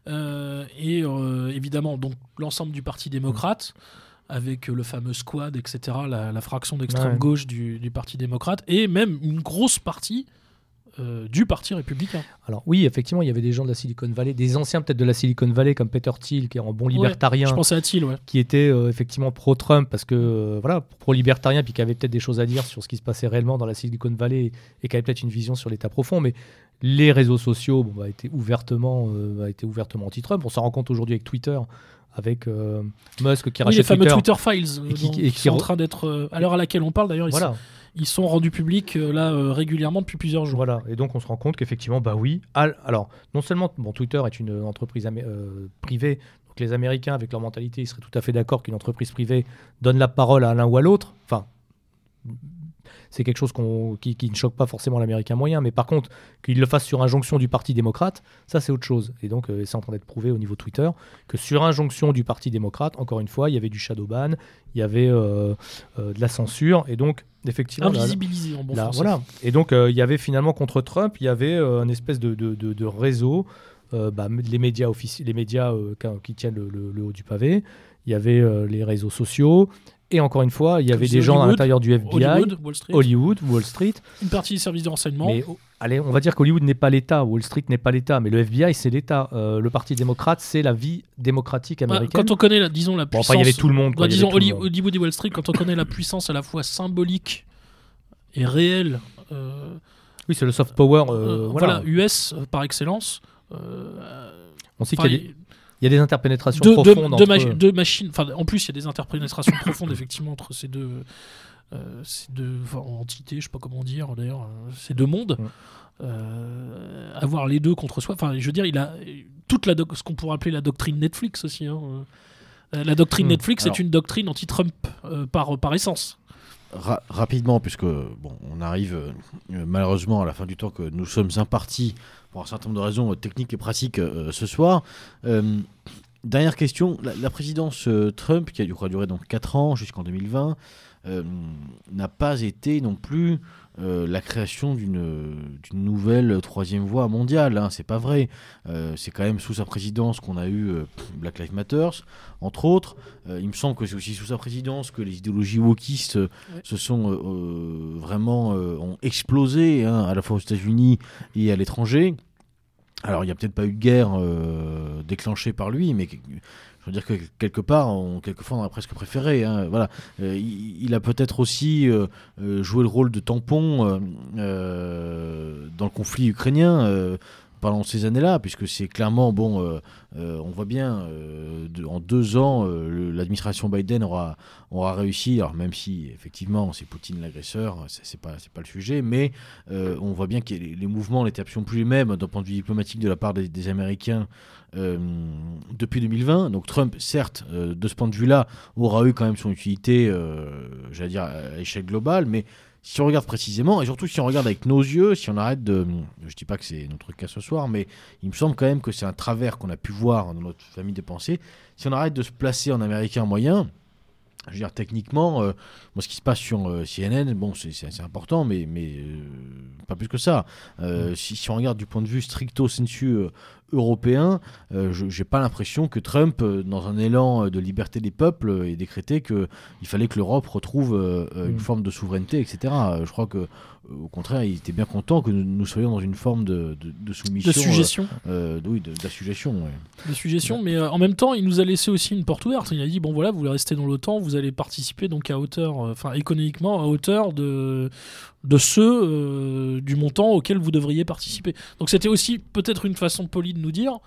Euh, et euh, évidemment donc l'ensemble du Parti démocrate, avec le fameux squad, etc., la, la fraction d'extrême
Ouais.
gauche du, du Parti démocrate, et même une grosse partie euh, du Parti républicain.
Alors oui, effectivement, il y avait des gens de la Silicon Valley, des anciens peut-être de la Silicon Valley comme Peter Thiel, qui est en bon libertarien,
Je pensais à Thiel, ouais.
qui était euh, effectivement pro-Trump parce que euh, voilà, pro-libertarien, puis qui avait peut-être des choses à dire sur ce qui se passait réellement dans la Silicon Valley et qui avait peut-être une vision sur l'État profond, mais les réseaux sociaux bon, bah, étaient ouvertement, anti-Trump. On s'en rend compte aujourd'hui avec Twitter, avec euh, Musk qui
Oui,
rachète
les fameux
Twitter.
Twitter, Files,
Et qui- et
qui,
qui
sont en train d'être, euh, à l'heure à laquelle on parle d'ailleurs, ils,
Voilà.
Ils sont rendus publics euh, là euh, régulièrement depuis plusieurs jours.
Voilà, et donc on se rend compte qu'effectivement, bah oui, al- alors non seulement bon, Twitter est une entreprise euh, privée, donc les Américains avec leur mentalité, ils seraient tout à fait d'accord qu'une entreprise privée donne la parole à l'un ou à l'autre. Enfin, c'est quelque chose qui, qui ne choque pas forcément l'américain moyen. Mais par contre, qu'il le fasse sur injonction du Parti démocrate, ça c'est autre chose. Et donc, euh, c'est en train d'être prouvé au niveau Twitter que sur injonction du Parti démocrate, encore une fois, il y avait du shadow ban, il y avait euh, euh, de la censure. Et donc, effectivement.
Invisibilisé en bon
Là, voilà. Et donc, il y avait finalement contre Trump, il y avait un espèce de, de- de- de réseau, euh, bah, les médias, les médias euh, qui, qui tiennent le, le- le haut du pavé, il y avait euh, les réseaux sociaux, et encore une fois, il y avait des gens à l'intérieur du FBI,
Hollywood, Wall Street,
Hollywood, Wall Street.
une partie des services de renseignement.
Mais allez, on va dire qu'Hollywood n'est pas l'État, Wall Street n'est pas l'État, mais le FBI c'est l'État. Euh, le Parti démocrate c'est la vie démocratique
Bah,
américaine.
quand on connaît, la, disons, la
Bon,
puissance.
enfin, il y avait tout le monde. quoi,
Bah, disons
le monde.
Hollywood et Wall Street, quand on connaît la puissance à la fois symbolique et réelle, euh,
Oui, c'est le soft power. euh, voilà.
voilà, US par excellence.
On sait qu'il y, a des- il y a des interpénétrations profondes entre...
deux machines. Enfin, en plus, il y a des interprétations [COUGHS] profondes effectivement entre ces deux, euh, ces deux enfin, entités. Je sais pas comment dire d'ailleurs, euh, ces deux mondes.
Mm.
Euh, avoir les deux contre soi. Enfin, je veux dire, il a toute la ce qu'on pourrait appeler la doctrine Netflix aussi. hein. La doctrine
Mm.
Netflix
Alors-
est une doctrine anti-Trump par, par essence.
Ra- rapidement, puisque bon, on arrive euh, malheureusement à la fin du temps que nous sommes impartis pour un certain nombre de raisons euh, techniques et pratiques euh, ce soir. Dernière question, la, présidence Trump, qui a durer donc 4 ans jusqu'en 2020, euh, n'a pas été non plus euh, la création d'une nouvelle troisième voie mondiale. Hein, c'est pas vrai. Euh, c'est quand même sous sa présidence qu'on a eu euh, Black Lives Matter, entre autres. Euh, il me semble que c'est aussi sous sa présidence que les idéologies wokistes euh, se sont euh, euh, vraiment euh, ont explosé, hein, à la fois aux États-Unis et à l'étranger. Alors, il n'y a peut-être pas eu de guerre euh, déclenchée par lui, mais je veux dire que quelque part, on, quelquefois, on aurait presque préféré. hein. Euh, il, a peut-être aussi euh, euh, joué le rôle de tampon dans le conflit ukrainien. pendant ces années-là, puisque c'est clairement, bon, on voit bien, en deux ans, l'administration Biden aura, réussi, même si effectivement c'est Poutine l'agresseur, c'est pas, pas le sujet, mais on voit bien que les, les mouvements n'étaient absolument plus les mêmes d'un point de vue diplomatique de la part des, Américains depuis 2020. Donc Trump, certes, euh, de ce point de vue-là, aura eu quand même son utilité, euh, j'allais dire, à échelle globale, mais si on regarde précisément, et surtout si on regarde avec nos yeux, si on arrête de... Je dis pas que c'est notre cas ce soir, mais il me semble quand même que c'est un travers qu'on a pu voir dans notre famille des pensées. Si on arrête de se placer en américain moyen, je veux dire, techniquement, euh, moi, ce qui se passe sur euh, CNN, bon, c'est important, mais, mais euh, pas plus que ça. Euh, si, si on regarde du point de vue stricto sensu européen, je n'ai pas l'impression que Trump, dans un élan de liberté des peuples, ait décrété qu'il fallait que l'Europe retrouve une
Mm.
forme de souveraineté, etc. Je crois que, au contraire, il était bien content que nous, nous soyons dans une forme de, de, de soumission.
De suggestion.
euh, euh, oui, de- d'assujection. ouais.
de suggestions, mais euh, en même temps, il nous a laissé aussi une porte ouverte. Il a dit bon voilà, vous voulez rester dans l'OTAN, vous allez participer donc à hauteur, enfin économiquement à hauteur de de ceux euh, du montant auquel vous devriez participer. Donc c'était aussi peut-être une façon polie de nous dire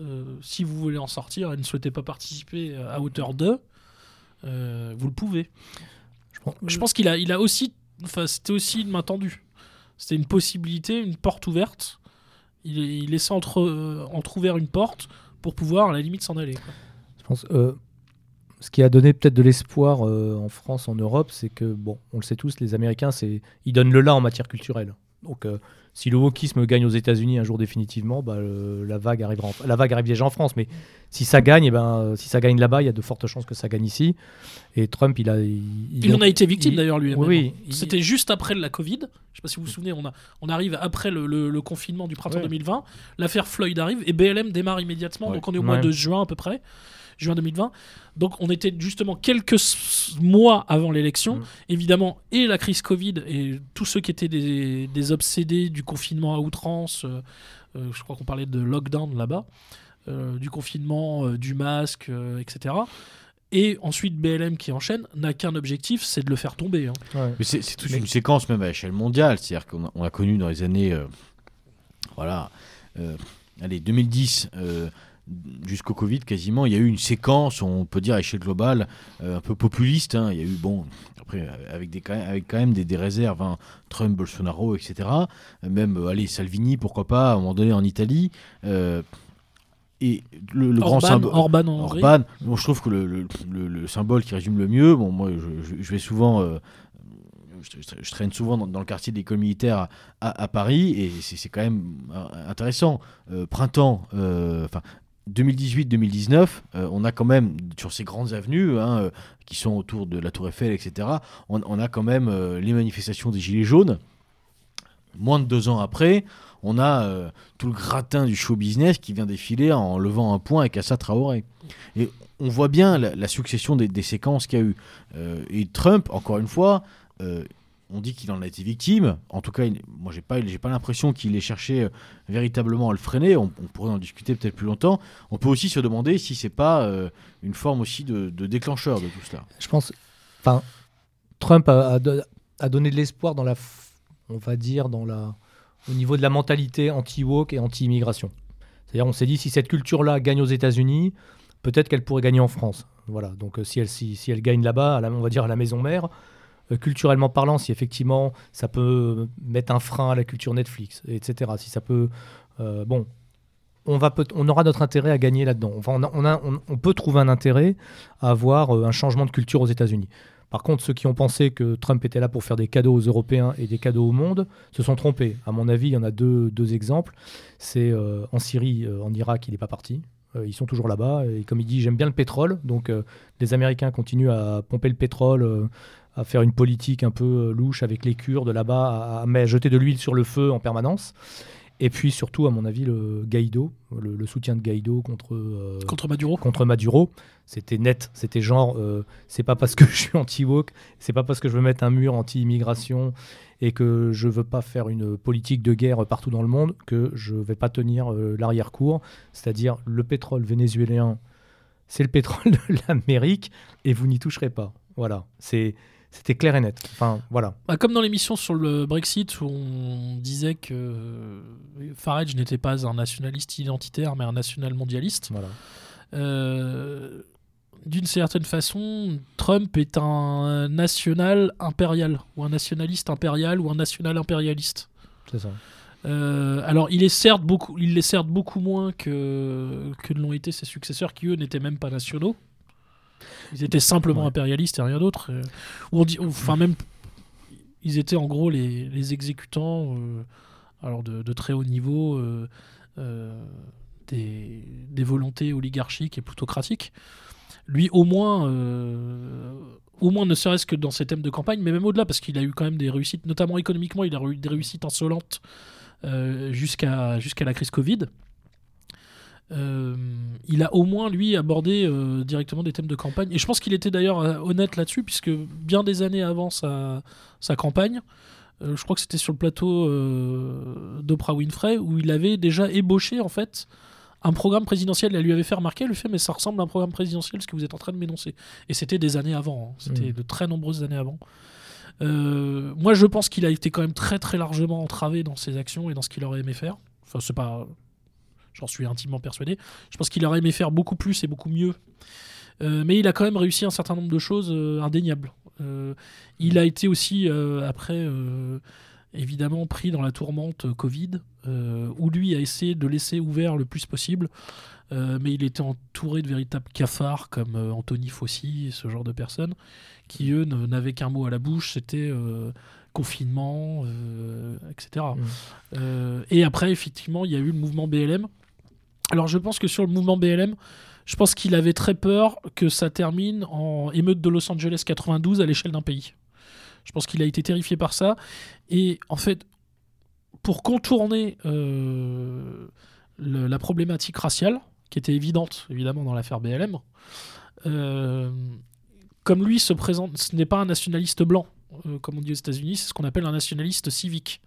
euh, si vous voulez en sortir et ne souhaitez pas participer à hauteur de, euh, vous le pouvez.
Je pense-
Je pense qu'il a, il a aussi, enfin c'était aussi une main tendue. C'était une possibilité, une porte ouverte. Il, il laissait entre, entrouvert une porte pour pouvoir à la limite s'en aller. quoi.
Je pense, ce qui a donné peut-être de l'espoir euh, en France, en Europe, c'est que, bon, on le sait tous, les Américains, c'est, ils donnent le là en matière culturelle. Donc, euh, si le wokisme gagne aux États-Unis un jour définitivement, bah, le- la vague arrivera. En, la vague arrive déjà en France, mais si ça gagne, eh ben, si ça gagne là-bas, il y a de fortes chances que ça gagne ici. Et Trump, il a, il,
Il en a été victime
il-
d'ailleurs lui.
Oui, oui, il-
C'était juste après la Covid. Je sais pas si vous vous souvenez, on, a, on arrive après le, le- le confinement du printemps
Ouais.
2020. L'affaire Floyd arrive et BLM démarre immédiatement.
Ouais.
Donc on est au mois
Ouais.
de juin à peu près. Juin 2020. Donc on était justement quelques mois avant l'élection.
Mm.
Évidemment, et la crise Covid et tous ceux qui étaient des, des obsédés du confinement à outrance. euh, euh, je crois qu'on parlait de lockdown là-bas. euh, du confinement, euh, du masque, euh, etc. Et ensuite BLM qui enchaîne n'a qu'un objectif, c'est de le faire tomber. hein.
Ouais.
Mais c'est c'est toute
Mais-
une séquence même à échelle mondiale. C'est-à-dire qu'on a, on a connu dans les années, euh, voilà, euh, allez, 2010 euh, jusqu'au Covid quasiment, il y a eu une séquence, on peut dire à échelle globale, euh, un peu populiste. hein. Il y a eu, bon, après, avec, des, quand même- avec quand même des, des réserves, hein, Trump, Bolsonaro, etc. Même, euh, allez, Salvini, pourquoi pas, à un moment donné en Italie. Euh, et le, le grand
Orban,
symbole.
Orban en.
Orban, bon, je trouve que le, le- le- le symbole qui résume le mieux, bon, moi je, vais souvent je, traîne souvent dans, le quartier de l'école militaire à, à- à Paris et c'est quand même intéressant. Euh, printemps, euh, enfin 2018-2019, euh, on a quand même sur ces grandes avenues hein, euh, qui sont autour de la Tour Eiffel, etc. On, a quand même euh, les manifestations des Gilets jaunes. Moins de deux ans après, on a tout le gratin du show business qui vient défiler en levant un point avec Assa Traoré. Et on voit bien la, succession des, des séquences qu'il y a eu. Et Trump, encore une fois, on dit qu'il en a été victime. En tout cas, il- moi, j'ai pas, j'ai pas l'impression qu'il ait cherché euh, véritablement à le freiner. On, pourrait en discuter peut-être plus longtemps. On peut aussi se demander si c'est pas euh, une forme aussi de, déclencheur de tout cela.
Je pense. Enfin, Trump a, a do- a donné de l'espoir dans la. On va dire dans la. Au niveau de la mentalité anti-woke et anti-immigration. C'est-à-dire, on s'est dit, si cette culture-là gagne aux États-Unis, peut-être qu'elle pourrait gagner en France. Voilà. Donc, euh, si elle, si, si elle gagne là-bas, on va dire à la maison mère, culturellement parlant, si effectivement ça peut mettre un frein à la culture Netflix, etc. Si ça peut. euh, bon. On, aura notre intérêt à gagner là-dedans. On, peut trouver un intérêt à avoir euh, un changement de culture aux États-Unis. Par contre, ceux qui ont pensé que Trump était là pour faire des cadeaux aux Européens et des cadeaux au monde se sont trompés. À mon avis, il y en a deux, exemples. C'est euh, en Syrie, euh, en Irak, il n'est pas parti. Euh, ils sont toujours là-bas. Et comme il dit, j'aime bien le pétrole. Donc euh, les Américains continuent à pomper le pétrole, euh, à faire une politique un peu euh, louche avec les Kurdes là-bas, à, à jeter de l'huile sur le feu en permanence. Et puis surtout, à mon avis, le Guaido, le, le soutien de Guaido contre, euh,
Contre Maduro.
contre Maduro. C'était net, c'était genre, euh, c'est pas parce que [LAUGHS] je suis anti-woke, c'est pas parce que je veux mettre un mur anti-immigration et que je veux pas faire une politique de guerre partout dans le monde que je vais pas tenir euh, l'arrière-cour. C'est-à-dire, le pétrole vénézuélien, c'est le [LAUGHS] pétrole de l'Amérique et vous n'y toucherez pas. Voilà, c'est. C'était clair et net. Enfin, voilà.
Bah, comme dans l'émission sur le Brexit où on disait que euh, Farage n'était pas un nationaliste identitaire mais un national mondialiste,
voilà.
euh, d'une certaine façon, Trump est un national impérial ou un nationaliste impérial ou un national impérialiste.
C'est ça.
Euh, alors, il est certes beaucoup, il l'est certes beaucoup moins que que ne l'ont été ses successeurs, qui eux n'étaient même pas nationaux. Ils étaient simplement
Ouais.
impérialistes et rien d'autre. euh, ou on dit, enfin même, ils étaient en gros les, les exécutants, euh, alors de, de très haut niveau, euh, des, des volontés oligarchiques et plutocratiques. Lui, au moins, au moins ne serait-ce que dans ses thèmes de campagne, mais même au-delà, parce qu'il a eu quand même des réussites, notamment économiquement, il a eu des réussites insolentes jusqu'à jusqu'à la crise Covid. Euh, il a au moins lui abordé euh, directement des thèmes de campagne et je pense qu'il était d'ailleurs euh, honnête là-dessus puisque bien des années avant sa, sa campagne euh, je crois que c'était sur le plateau d'Oprah Winfrey où il avait déjà ébauché en fait un programme présidentiel elle lui avait fait remarquer elle lui fait mais ça ressemble à un programme présidentiel ce que vous êtes en train de m'énoncer et c'était des années avant hein. c'était
Mhm.
de très nombreuses années avant moi, je pense qu'il a été quand même très très largement entravé dans ses actions et dans ce qu'il aurait aimé faire. Enfin, c'est pas. J'en suis intimement persuadé. Je pense qu'il aurait aimé faire beaucoup plus et beaucoup mieux. Euh, mais il a quand même réussi un certain nombre de choses euh, indéniables. Euh, il a été aussi, après, évidemment, pris dans la tourmente Covid, où lui a essayé de laisser ouvert le plus possible. Mais il était entouré de véritables cafards comme Anthony Fauci et ce genre de personnes qui, eux, n'avaient qu'un mot à la bouche c'était confinement, etc.
Mm.
Euh, et après, effectivement, il y a eu le mouvement BLM. Alors, je pense que sur le mouvement BLM, je pense qu'il avait très peur que ça termine en émeute de Los Angeles 92 à l'échelle d'un pays. Je pense qu'il a été terrifié par ça. Et en fait, pour contourner euh, la problématique raciale, qui était évidente évidemment dans l'affaire BLM, euh, comme lui se présente, ce n'est pas un nationaliste blanc, euh, comme on dit aux États-Unis, c'est ce qu'on appelle un nationaliste civique.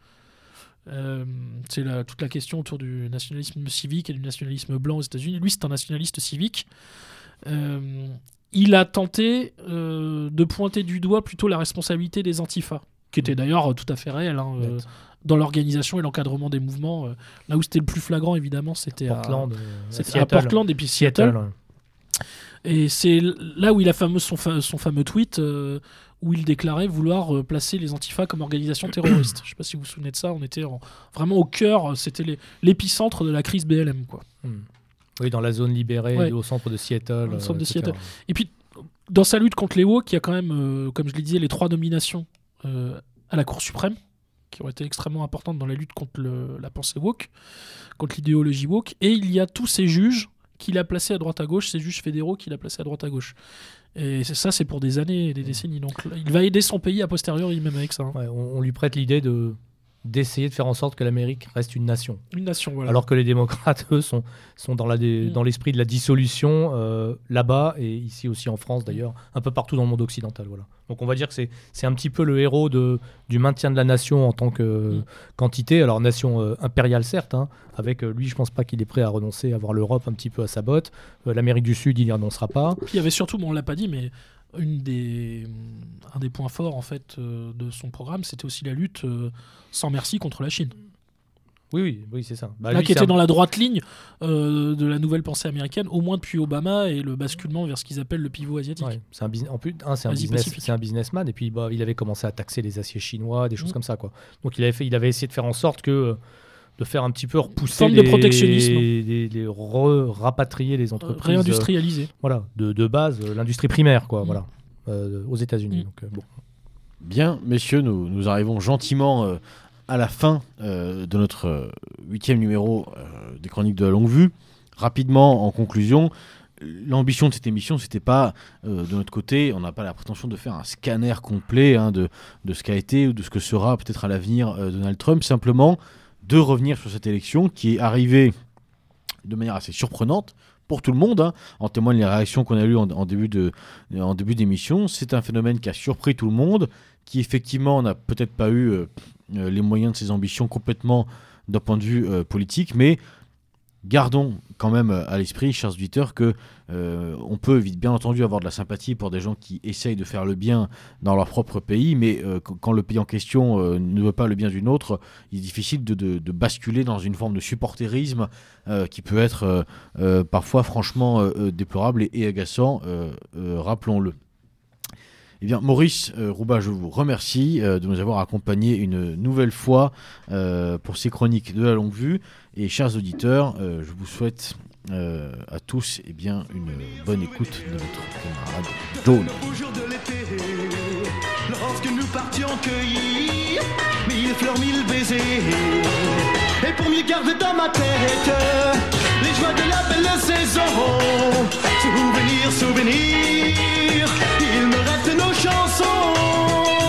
Euh, c'est toute la question autour du nationalisme civique et du nationalisme blanc aux États-Unis. Lui, c'est un nationaliste civique. Euh, il a tenté euh, de pointer du doigt plutôt la responsabilité des antifas, qui était d'ailleurs tout à fait réelle hein, dans l'organisation et l'encadrement des mouvements. là où c'était le plus flagrant, évidemment, c'était à-
Portland.
c'était à,
Seattle.
Portland et puis Seattle.
Seattle.
Et c'est là où il a fameux, son, fa- son fameux tweet euh, où il déclarait vouloir euh, placer les antifas comme organisation terroriste. Je ne sais pas si vous vous souvenez de ça. On était en- vraiment au cœur, euh, c'était l'épicentre de la crise BLM. Quoi.
Hmm. Oui, dans la zone libérée,
Ouais.
au centre de Seattle.
Au centre de. Seattle. Et puis, dans sa lutte contre les woke, il y a quand même, euh, comme je le disais, les trois nominations euh, à la Cour suprême, qui ont été extrêmement importantes dans la lutte contre le- la pensée woke, contre l'idéologie woke. Et il y a tous ces juges qu'il a placés à droite à gauche, ces juges fédéraux qu'il a placés à droite à gauche. Et ça, c'est pour des années et des décennies. Donc il va aider son pays a posteriori, même avec ça. hein.
Ouais, on, on lui prête l'idée de d'essayer de faire en sorte que l'Amérique reste une nation.
Une nation, voilà.
Alors que les démocrates, eux, sont, sont dans la dé-
Mm.
dans l'esprit de la dissolution euh, là-bas et ici aussi en France d'ailleurs, un peu partout dans le monde occidental. Voilà. Donc on va dire que c'est c'est un petit peu le héros de, du maintien de la nation en tant que
Mm.
quantité. Alors nation euh, impériale certes, hein, avec euh, lui je pense pas qu'il est prêt à renoncer à avoir l'Europe un petit peu à sa botte. L'Amérique du Sud il y renoncera pas.
Il y avait surtout, bon, on l'a pas dit, mais une des, un des points forts en fait euh, de son programme, c'était aussi la lutte euh, sans merci contre la Chine.
Oui oui oui c'est ça. Bah,
Là,
lui,
qui était
un-
dans la droite ligne euh, de la nouvelle pensée américaine, au moins depuis Obama et le basculement vers ce qu'ils appellent le pivot asiatique.
Ouais, c'est un. En plus, un, business, businessman et puis bah, il avait commencé à taxer les aciers chinois, des choses
Mm.
comme ça quoi. Donc il avait fait, il avait essayé de faire en sorte que de faire un petit peu repousser
Forme de
les,
protectionnisme.
les, les re- rapatrier les entreprises.
réindustrialisé.
euh, voilà, de, de base, euh, l'industrie primaire quoi,
Mm.
voilà, euh, aux États-Unis.
Mm.
Donc euh, bon.
Bien, messieurs, nous, nous arrivons gentiment euh, à la fin euh, de notre euh, huitième numéro euh, des Chroniques de la Longue Vue. Rapidement, en conclusion, l'ambition de cette émission, c'était pas euh, de notre côté, on n'a pas la prétention de faire un scanner complet hein, de, de ce qu'a été ou de ce que sera peut-être à l'avenir euh, Donald Trump, simplement de revenir sur cette élection qui est arrivée de manière assez surprenante pour tout le monde. hein. En témoignent les réactions qu'on a eues en, début d'émission. C'est un phénomène qui a surpris tout le monde, qui effectivement n'a peut-être pas eu euh, euh, les moyens de ses ambitions complètement d'un point de vue euh, politique, mais gardons quand même à l'esprit, chers auditeurs, que euh, on peut bien entendu avoir de la sympathie pour des gens qui essayent de faire le bien dans leur propre pays, mais euh, qu- quand le pays en question euh, ne veut pas le bien d'une autre, il est difficile de, basculer dans une forme de supporterisme qui peut être parfois franchement déplorable et, agaçant, rappelons-le. Eh bien, Maurice Rouba, je vous remercie de nous avoir accompagnés une nouvelle fois pour ces chroniques de la longue vue. Et chers auditeurs, je vous souhaite euh, à tous eh bien, une bonne écoute de votre camarade.
Le beau jour de l'été, lorsque nous partions cueillir mille fleurs, mille baisers. Et pour mieux garder dans ma tête les joies de la belle saison. Souvenir, souvenir, il me reste nos chansons.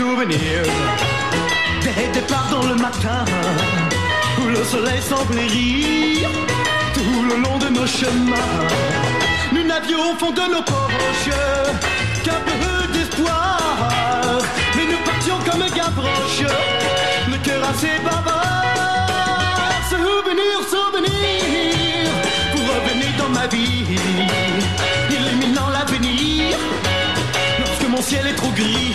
Souvenir, souvenir Des départs dans le matin Où le soleil semblait rire. Tout le long de nos chemins Nous n'avions au fond de nos poches Qu'un peu d'espoir. Mais nous partions comme Gavroche Le cœur assez bavard. Souvenir, souvenir Vous revenez dans ma vie. Illuminant l'avenir lorsque mon ciel est trop gris.